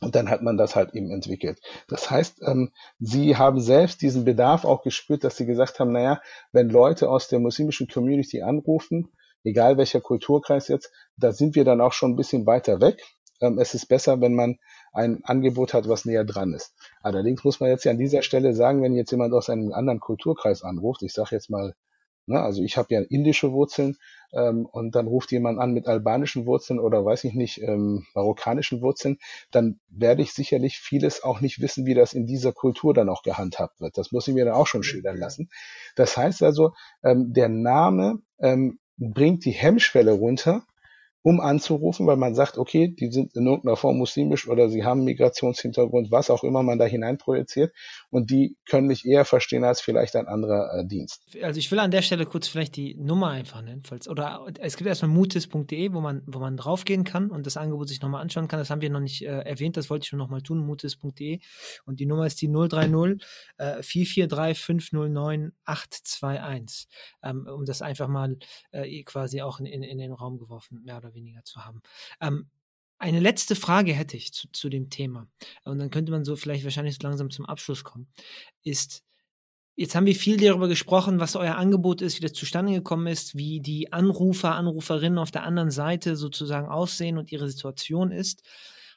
S2: und dann hat man das halt eben entwickelt. Das heißt, ähm, sie haben selbst diesen Bedarf auch gespürt, dass sie gesagt haben, naja, wenn Leute aus der muslimischen Community anrufen, egal welcher Kulturkreis jetzt, da sind wir dann auch schon ein bisschen weiter weg. Ähm, es ist besser, wenn man ein Angebot hat, was näher dran ist. Allerdings muss man jetzt ja an dieser Stelle sagen, wenn jetzt jemand aus einem anderen Kulturkreis anruft, ich sage jetzt mal Ne? Also ich habe ja indische Wurzeln ähm, und dann ruft jemand an mit albanischen Wurzeln oder weiß ich nicht, ähm, marokkanischen Wurzeln, dann werde ich sicherlich vieles auch nicht wissen, wie das in dieser Kultur dann auch gehandhabt wird. Das muss ich mir dann auch schon schildern lassen. Das heißt also, ähm, der Name ähm, bringt die Hemmschwelle runter, um anzurufen, weil man sagt, okay, die sind in irgendeiner Form muslimisch oder sie haben Migrationshintergrund, was auch immer man da hineinprojiziert und die können mich eher verstehen als vielleicht ein anderer äh, Dienst.
S1: Also ich will an der Stelle kurz vielleicht die Nummer einfach nennen, falls oder es gibt erstmal mutis.de, wo man wo man draufgehen kann und das Angebot sich nochmal anschauen kann. Das haben wir noch nicht äh, erwähnt, das wollte ich schon nochmal tun, mutis.de und die Nummer ist die 030 äh, 443 509 821, ähm, um das einfach mal äh, quasi auch in, in, in den Raum geworfen, mehr oder weniger zu haben. Ähm, eine letzte Frage hätte ich zu, zu dem Thema. Und dann könnte man so vielleicht wahrscheinlich langsam zum Abschluss kommen. Ist, jetzt haben wir viel darüber gesprochen, was euer Angebot ist, wie das zustande gekommen ist, wie die Anrufer, Anruferinnen auf der anderen Seite sozusagen aussehen und ihre Situation ist.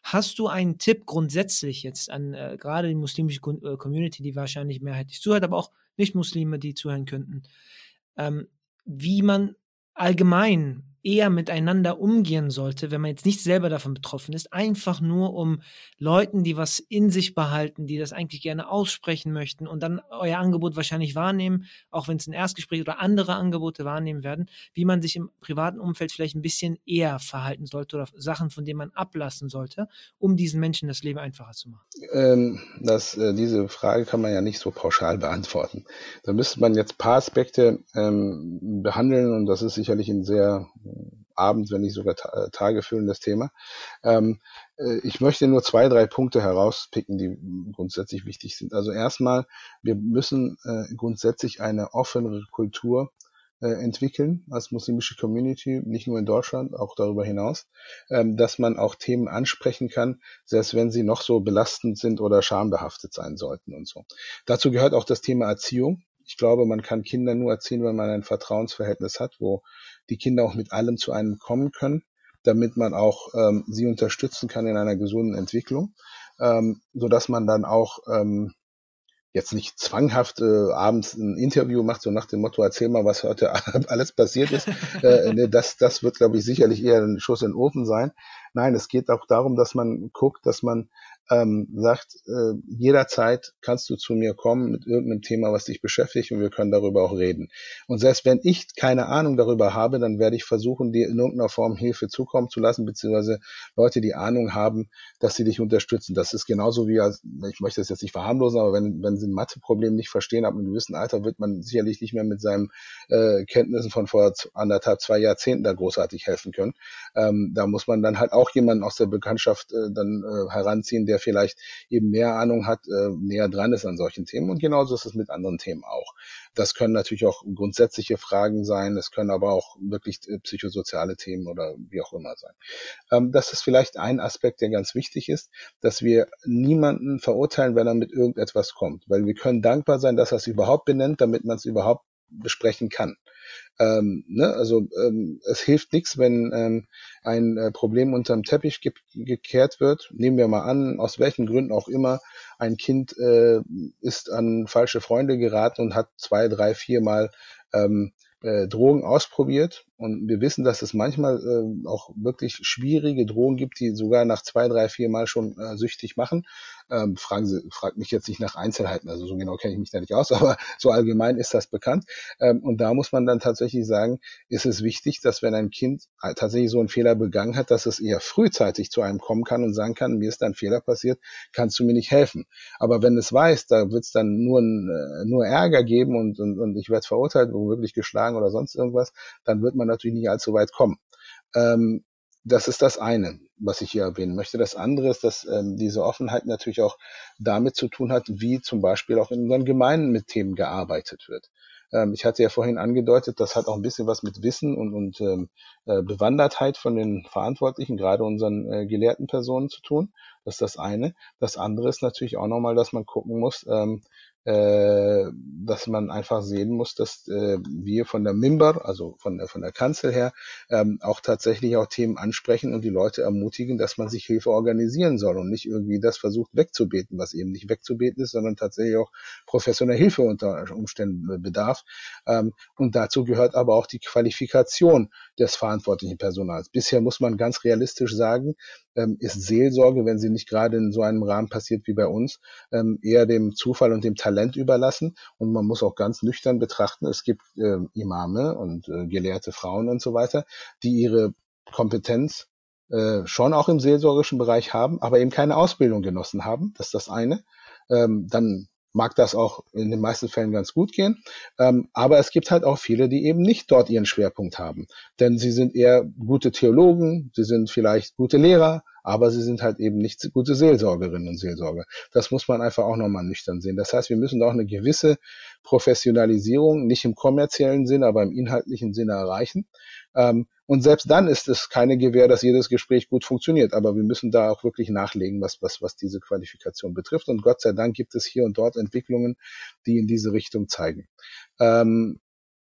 S1: Hast du einen Tipp grundsätzlich jetzt an äh, gerade die muslimische äh, Community, die wahrscheinlich mehrheitlich zuhört, aber auch Nicht-Muslime, die zuhören könnten, ähm, wie man allgemein eher miteinander umgehen sollte, wenn man jetzt nicht selber davon betroffen ist, einfach nur um Leuten, die was in sich behalten, die das eigentlich gerne aussprechen möchten und dann euer Angebot wahrscheinlich wahrnehmen, auch wenn es ein Erstgespräch oder andere Angebote wahrnehmen werden, wie man sich im privaten Umfeld vielleicht ein bisschen eher verhalten sollte oder Sachen, von denen man ablassen sollte, um diesen Menschen das Leben einfacher zu machen?
S2: Ähm, das, äh, diese Frage kann man ja nicht so pauschal beantworten. Da müsste man jetzt ein paar Aspekte ähm, behandeln und das ist sicherlich ein sehr Abend, wenn nicht sogar ta Tage füllendes Thema. Ähm, äh, ich möchte nur zwei, drei Punkte herauspicken, die grundsätzlich wichtig sind. Also erstmal, wir müssen äh, grundsätzlich eine offenere Kultur äh, entwickeln als muslimische Community, nicht nur in Deutschland, auch darüber hinaus, ähm, dass man auch Themen ansprechen kann, selbst wenn sie noch so belastend sind oder schambehaftet sein sollten und so. Dazu gehört auch das Thema Erziehung. Ich glaube, man kann Kinder nur erziehen, wenn man ein Vertrauensverhältnis hat, wo die Kinder auch mit allem zu einem kommen können, damit man auch ähm, sie unterstützen kann in einer gesunden Entwicklung, ähm, so dass man dann auch ähm, jetzt nicht zwanghaft äh, abends ein Interview macht, so nach dem Motto, erzähl mal, was heute alles passiert ist. äh, ne, das, das wird, glaube ich, sicherlich eher ein Schuss in den Ofen sein. Nein, es geht auch darum, dass man guckt, dass man ähm, sagt, äh, jederzeit kannst du zu mir kommen mit irgendeinem Thema, was dich beschäftigt und wir können darüber auch reden. Und selbst wenn ich keine Ahnung darüber habe, dann werde ich versuchen, dir in irgendeiner Form Hilfe zukommen zu lassen, beziehungsweise Leute, die Ahnung haben, dass sie dich unterstützen. Das ist genauso wie, ich möchte das jetzt nicht verharmlosen, aber wenn, wenn sie ein Matheproblem nicht verstehen, ab einem gewissen Alter wird man sicherlich nicht mehr mit seinen äh, Kenntnissen von vor anderthalb, zwei Jahrzehnten da großartig helfen können. Ähm, da muss man dann halt auch jemanden aus der Bekanntschaft äh, dann äh, heranziehen, der der vielleicht eben mehr Ahnung hat, äh, näher dran ist an solchen Themen. Und genauso ist es mit anderen Themen auch. Das können natürlich auch grundsätzliche Fragen sein, es können aber auch wirklich äh, psychosoziale Themen oder wie auch immer sein. Ähm, das ist vielleicht ein Aspekt, der ganz wichtig ist, dass wir niemanden verurteilen, wenn er mit irgendetwas kommt, weil wir können dankbar sein, dass er es überhaupt benennt, damit man es überhaupt besprechen kann. Ähm, ne? Also ähm, es hilft nichts, wenn ähm, ein äh, Problem unterm Teppich ge gekehrt wird. Nehmen wir mal an, aus welchen Gründen auch immer, ein Kind äh, ist an falsche Freunde geraten und hat zwei, drei, vier Mal ähm, äh, Drogen ausprobiert. Und wir wissen, dass es manchmal äh, auch wirklich schwierige Drogen gibt, die sogar nach zwei, drei, vier Mal schon äh, süchtig machen. Ähm, fragen Sie, fragt mich jetzt nicht nach Einzelheiten, also so genau kenne ich mich da nicht aus, aber so allgemein ist das bekannt. Ähm, und da muss man dann tatsächlich sagen, ist es wichtig, dass wenn ein Kind tatsächlich so einen Fehler begangen hat, dass es eher frühzeitig zu einem kommen kann und sagen kann, mir ist da ein Fehler passiert, kannst du mir nicht helfen. Aber wenn es weiß, da wird es dann nur, äh, nur Ärger geben und, und, und ich werde verurteilt, womöglich geschlagen oder sonst irgendwas, dann wird man natürlich nicht allzu weit kommen. Ähm, das ist das eine, was ich hier erwähnen möchte. Das andere ist, dass ähm, diese Offenheit natürlich auch damit zu tun hat, wie zum Beispiel auch in unseren Gemeinden mit Themen gearbeitet wird. Ähm, ich hatte ja vorhin angedeutet, das hat auch ein bisschen was mit Wissen und, und ähm, äh, Bewandertheit von den Verantwortlichen, gerade unseren äh, gelehrten Personen zu tun. Das ist das eine. Das andere ist natürlich auch nochmal, dass man gucken muss, ähm, äh, dass man einfach sehen muss, dass äh, wir von der Mimber, also von der, von der Kanzel her, ähm, auch tatsächlich auch Themen ansprechen und die Leute ermutigen, dass man sich Hilfe organisieren soll und nicht irgendwie das versucht wegzubeten, was eben nicht wegzubeten ist, sondern tatsächlich auch professioneller Hilfe unter Umständen bedarf. Ähm, und dazu gehört aber auch die Qualifikation des verantwortlichen Personals. Bisher muss man ganz realistisch sagen, ähm, ist Seelsorge, wenn sie nicht gerade in so einem Rahmen passiert wie bei uns, ähm, eher dem Zufall und dem Talent überlassen. Und man muss auch ganz nüchtern betrachten, es gibt äh, Imame und äh, gelehrte Frauen und so weiter, die ihre Kompetenz äh, schon auch im seelsorgerischen Bereich haben, aber eben keine Ausbildung genossen haben. Das ist das eine. Ähm, dann mag das auch in den meisten Fällen ganz gut gehen. Ähm, aber es gibt halt auch viele, die eben nicht dort ihren Schwerpunkt haben. Denn sie sind eher gute Theologen, sie sind vielleicht gute Lehrer, aber sie sind halt eben nicht gute Seelsorgerinnen und Seelsorger. Das muss man einfach auch nochmal nüchtern sehen. Das heißt, wir müssen auch eine gewisse Professionalisierung, nicht im kommerziellen Sinn, aber im inhaltlichen Sinne erreichen. Ähm, und selbst dann ist es keine Gewähr, dass jedes Gespräch gut funktioniert. Aber wir müssen da auch wirklich nachlegen, was, was, was diese Qualifikation betrifft. Und Gott sei Dank gibt es hier und dort Entwicklungen, die in diese Richtung zeigen. Ähm,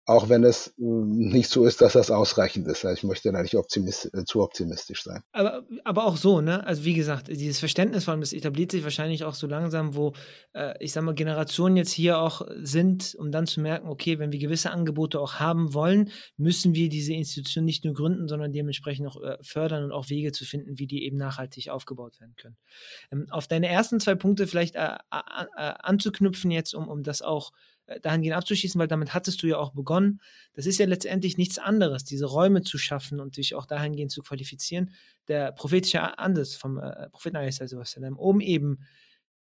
S2: auch wenn es äh, nicht so ist, dass das ausreichend ist. Ich möchte da nicht optimist, äh, zu optimistisch sein.
S1: Aber, aber auch so, ne? Also wie gesagt, dieses Verständnis von das etabliert sich wahrscheinlich auch so langsam, wo äh, ich sag mal Generationen jetzt hier auch sind, um dann zu merken, okay, wenn wir gewisse Angebote auch haben wollen, müssen wir diese Institution nicht nur gründen, sondern dementsprechend auch äh, fördern und auch Wege zu finden, wie die eben nachhaltig aufgebaut werden können. Ähm, auf deine ersten zwei Punkte vielleicht äh, anzuknüpfen jetzt, um, um das auch äh, dahingehend abzuschließen, weil damit hattest du ja auch begonnen. Das ist ja letztendlich nichts anderes, diese Räume zu schaffen und dich auch dahingehend zu qualifizieren. Der prophetische Andes vom äh, Propheten, um eben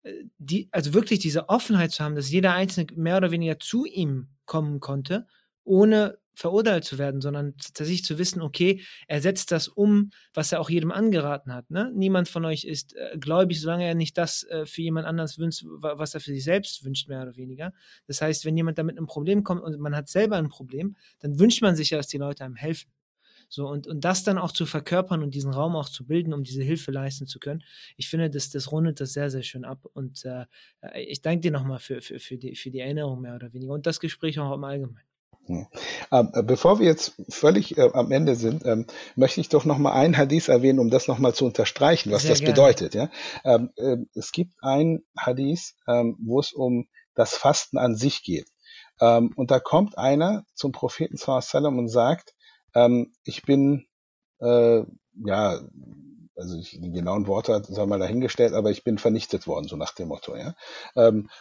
S1: äh, die, also wirklich diese Offenheit zu haben, dass jeder Einzelne mehr oder weniger zu ihm kommen konnte, ohne verurteilt zu werden, sondern tatsächlich zu wissen, okay, er setzt das um, was er auch jedem angeraten hat. Ne? Niemand von euch ist äh, gläubig, solange er nicht das äh, für jemand anders wünscht, was er für sich selbst wünscht, mehr oder weniger. Das heißt, wenn jemand damit ein Problem kommt und man hat selber ein Problem, dann wünscht man sich ja, dass die Leute einem helfen. So, und, und das dann auch zu verkörpern und diesen Raum auch zu bilden, um diese Hilfe leisten zu können. Ich finde, das, das rundet das sehr, sehr schön ab. Und äh, ich danke dir nochmal für, für, für, die, für die Erinnerung mehr oder weniger und das Gespräch auch im Allgemeinen.
S2: Ähm, äh, bevor wir jetzt völlig äh, am Ende sind, ähm, möchte ich doch noch mal ein Hadith erwähnen, um das noch mal zu unterstreichen, was Sehr das gerne. bedeutet. Ja? Ähm, äh, es gibt ein Hadith, ähm, wo es um das Fasten an sich geht. Und da kommt einer zum Propheten sallam und sagt, ich bin, äh, ja, also ich, die genauen Worte sei mal dahingestellt, aber ich bin vernichtet worden, so nach dem Motto. Ja?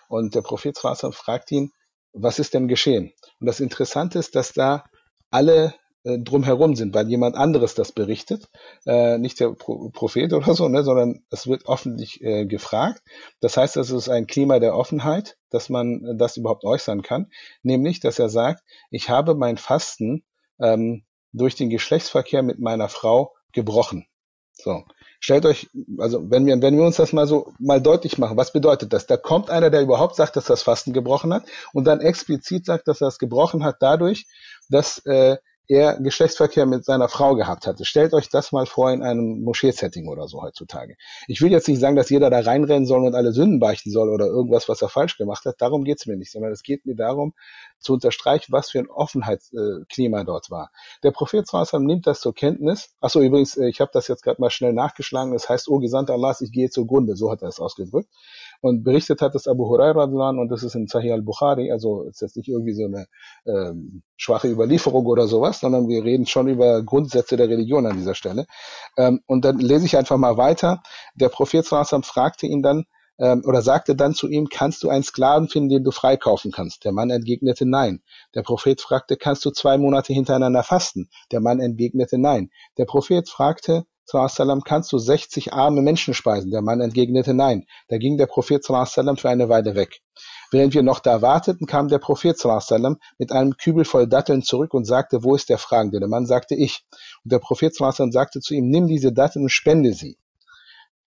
S2: und der Prophet sallam fragt ihn, was ist denn geschehen? Und das Interessante ist, dass da alle äh, drumherum sind, weil jemand anderes das berichtet, äh, nicht der Pro Prophet oder so, ne, sondern es wird öffentlich äh, gefragt. Das heißt, es ist ein Klima der Offenheit, dass man äh, das überhaupt äußern kann, nämlich, dass er sagt, ich habe mein Fasten ähm, durch den Geschlechtsverkehr mit meiner Frau gebrochen. So. Stellt euch, also wenn wir, wenn wir uns das mal so mal deutlich machen, was bedeutet das? Da kommt einer, der überhaupt sagt, dass das Fasten gebrochen hat und dann explizit sagt, dass er es gebrochen hat dadurch, dass äh, er Geschlechtsverkehr mit seiner Frau gehabt hatte. Stellt euch das mal vor in einem Moschee-Setting oder so heutzutage. Ich will jetzt nicht sagen, dass jeder da reinrennen soll und alle Sünden beichten soll oder irgendwas, was er falsch gemacht hat. Darum geht's mir nicht, sondern es geht mir darum, zu unterstreichen, was für ein Offenheitsklima dort war. Der Prophet Sallallahu nimmt das zur Kenntnis. Achso, übrigens, äh, ich habe das jetzt gerade mal schnell nachgeschlagen. Das heißt, O Gesandter Allahs, ich gehe zugrunde. So hat er es ausgedrückt. Und berichtet hat es Abu Huraira und das ist in Sahih al-Bukhari, also ist jetzt nicht irgendwie so eine ähm, schwache Überlieferung oder sowas, sondern wir reden schon über Grundsätze der Religion an dieser Stelle. Ähm, und dann lese ich einfach mal weiter. Der Prophet fragte ihn dann, ähm, oder sagte dann zu ihm, kannst du einen Sklaven finden, den du freikaufen kannst? Der Mann entgegnete nein. Der Prophet fragte, kannst du zwei Monate hintereinander fasten? Der Mann entgegnete nein. Der Prophet fragte, sallam, kannst du 60 arme Menschen speisen? Der Mann entgegnete nein. Da ging der Prophet sallam, für eine Weile weg. Während wir noch da warteten, kam der Prophet sallam, mit einem Kübel voll Datteln zurück und sagte, wo ist der Fragende? Der Mann sagte, ich. Und der Prophet sallam, sagte zu ihm, nimm diese Datteln und spende sie.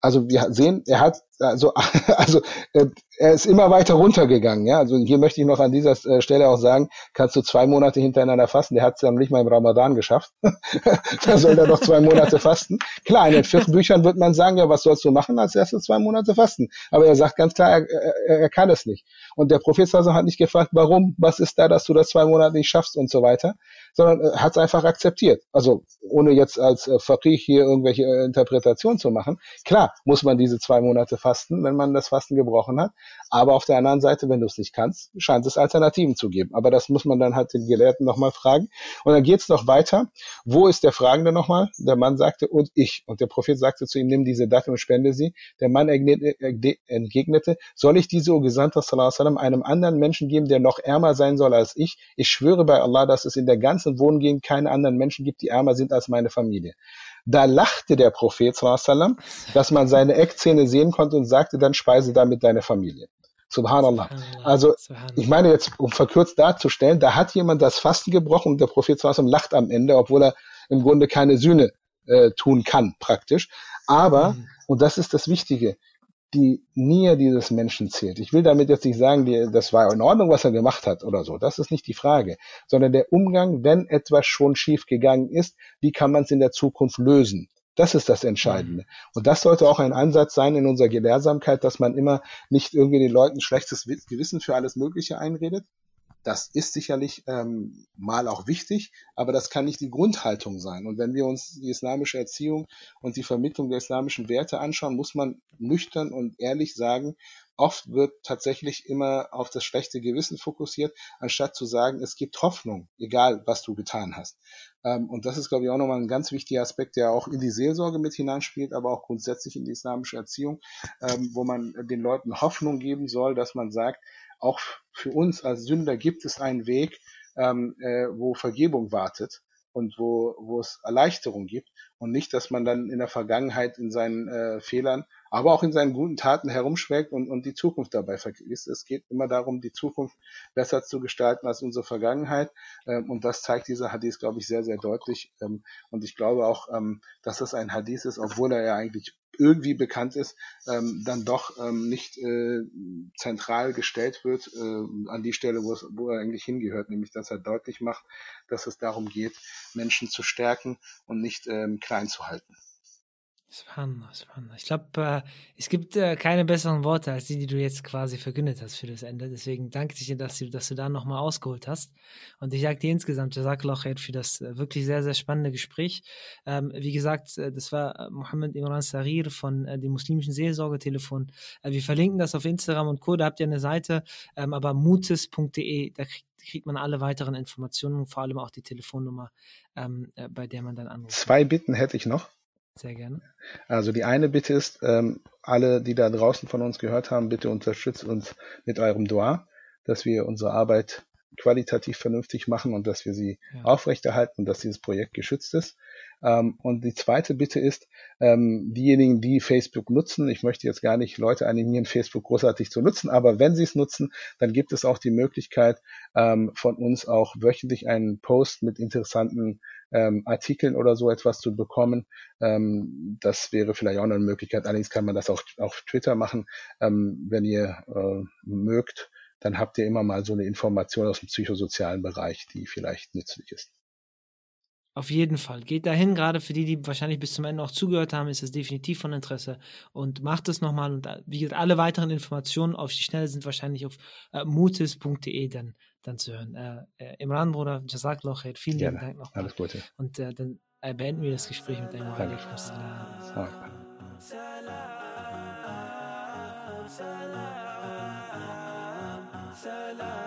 S2: Also wir sehen, er hat also, also äh, er ist immer weiter runtergegangen. Ja, also hier möchte ich noch an dieser äh, Stelle auch sagen, kannst du zwei Monate hintereinander fasten. Der hat es dann nicht mal im Ramadan geschafft. da soll er doch zwei Monate fasten. Klar, in den vier Büchern wird man sagen, ja, was sollst du machen? Als erstes zwei Monate fasten. Aber er sagt ganz klar, er, er, er kann es nicht. Und der Prophet hat nicht gefragt, warum, was ist da, dass du das zwei Monate nicht schaffst und so weiter, sondern äh, hat es einfach akzeptiert. Also ohne jetzt als äh, Faqih hier irgendwelche äh, Interpretationen zu machen. Klar, muss man diese zwei Monate fasten, wenn man das Fasten gebrochen hat. Aber auf der anderen Seite, wenn du es nicht kannst, scheint es Alternativen zu geben. Aber das muss man dann halt den Gelehrten nochmal fragen. Und dann geht es noch weiter. Wo ist der Fragende nochmal? Der Mann sagte, und ich. Und der Prophet sagte zu ihm, nimm diese Dattel und spende sie. Der Mann entgegnete, soll ich diese, o Gesandter einem anderen Menschen geben, der noch ärmer sein soll als ich? Ich schwöre bei Allah, dass es in der ganzen Wohngegend keine anderen Menschen gibt, die ärmer sind als meine Familie. Da lachte der Prophet, sallam, dass man seine Eckzähne sehen konnte und sagte, dann speise damit deine Familie. Subhanallah. Also, ich meine jetzt, um verkürzt darzustellen, da hat jemand das Fasten gebrochen und der Prophet sallam lacht am Ende, obwohl er im Grunde keine Sühne äh, tun kann, praktisch. Aber, mhm. und das ist das Wichtige, die Nähe dieses Menschen zählt. Ich will damit jetzt nicht sagen, das war in Ordnung, was er gemacht hat oder so. Das ist nicht die Frage, sondern der Umgang, wenn etwas schon schief gegangen ist, wie kann man es in der Zukunft lösen? Das ist das Entscheidende. Mhm. Und das sollte auch ein Ansatz sein in unserer Gelehrsamkeit, dass man immer nicht irgendwie den Leuten schlechtes Gewissen für alles Mögliche einredet, das ist sicherlich ähm, mal auch wichtig, aber das kann nicht die Grundhaltung sein. Und wenn wir uns die islamische Erziehung und die Vermittlung der islamischen Werte anschauen, muss man nüchtern und ehrlich sagen, oft wird tatsächlich immer auf das schlechte Gewissen fokussiert, anstatt zu sagen, es gibt Hoffnung, egal was du getan hast. Ähm, und das ist, glaube ich, auch nochmal ein ganz wichtiger Aspekt, der auch in die Seelsorge mit hineinspielt, aber auch grundsätzlich in die islamische Erziehung, ähm, wo man den Leuten Hoffnung geben soll, dass man sagt, auch für uns als Sünder gibt es einen Weg, ähm, äh, wo Vergebung wartet und wo, wo es Erleichterung gibt und nicht, dass man dann in der Vergangenheit in seinen äh, Fehlern, aber auch in seinen guten Taten herumschwelgt und, und die Zukunft dabei vergisst. Es geht immer darum, die Zukunft besser zu gestalten als unsere Vergangenheit ähm, und das zeigt dieser Hadith, glaube ich, sehr, sehr deutlich ähm, und ich glaube auch, ähm, dass das ein Hadith ist, obwohl er ja eigentlich irgendwie bekannt ist, ähm, dann doch ähm, nicht äh, zentral gestellt wird äh, an die Stelle, wo, es, wo er eigentlich hingehört, nämlich dass er deutlich macht, dass es darum geht, Menschen zu stärken und nicht ähm, klein zu halten.
S1: Subhanallah, Subhanallah. Ich glaube, äh, es gibt äh, keine besseren Worte als die, die du jetzt quasi verkündet hast für das Ende. Deswegen danke ich dir, dass du, dass du da nochmal ausgeholt hast. Und ich sage dir insgesamt, Jazakallah für das äh, wirklich sehr, sehr spannende Gespräch. Ähm, wie gesagt, äh, das war äh, Mohammed Imran Sarir von äh, dem muslimischen Seelsorgetelefon. wir verlinken das auf Instagram und Co. Da habt ihr eine Seite, ähm, aber mutes.de, da kriegt kriegt man alle weiteren Informationen, vor allem auch die Telefonnummer, ähm, bei der man dann anruft.
S2: Zwei Bitten hätte ich noch.
S1: Sehr gerne.
S2: Also die eine Bitte ist, ähm, alle, die da draußen von uns gehört haben, bitte unterstützt uns mit eurem Dua, dass wir unsere Arbeit qualitativ vernünftig machen und dass wir sie ja. aufrechterhalten und dass dieses Projekt geschützt ist. Ähm, und die zweite Bitte ist, ähm, diejenigen, die Facebook nutzen, ich möchte jetzt gar nicht Leute animieren, Facebook großartig zu nutzen, aber wenn sie es nutzen, dann gibt es auch die Möglichkeit, ähm, von uns auch wöchentlich einen Post mit interessanten ähm, Artikeln oder so etwas zu bekommen. Ähm, das wäre vielleicht auch eine Möglichkeit. Allerdings kann man das auch auf Twitter machen, ähm, wenn ihr äh, mögt dann habt ihr immer mal so eine Information aus dem psychosozialen Bereich, die vielleicht nützlich ist.
S1: Auf jeden Fall. Geht dahin, gerade für die, die wahrscheinlich bis zum Ende auch zugehört haben, ist es definitiv von Interesse. Und macht es nochmal. Und äh, wie gesagt, alle weiteren Informationen auf die Schnelle sind wahrscheinlich auf äh, mutis.de dann, dann zu hören. Äh, äh, Imran, Bruder, Jazakallah khair. Vielen lieben Dank nochmal.
S2: Alles Gute.
S1: Und äh, dann äh, beenden wir das Gespräch mit einem
S2: Danke. Salam, salam.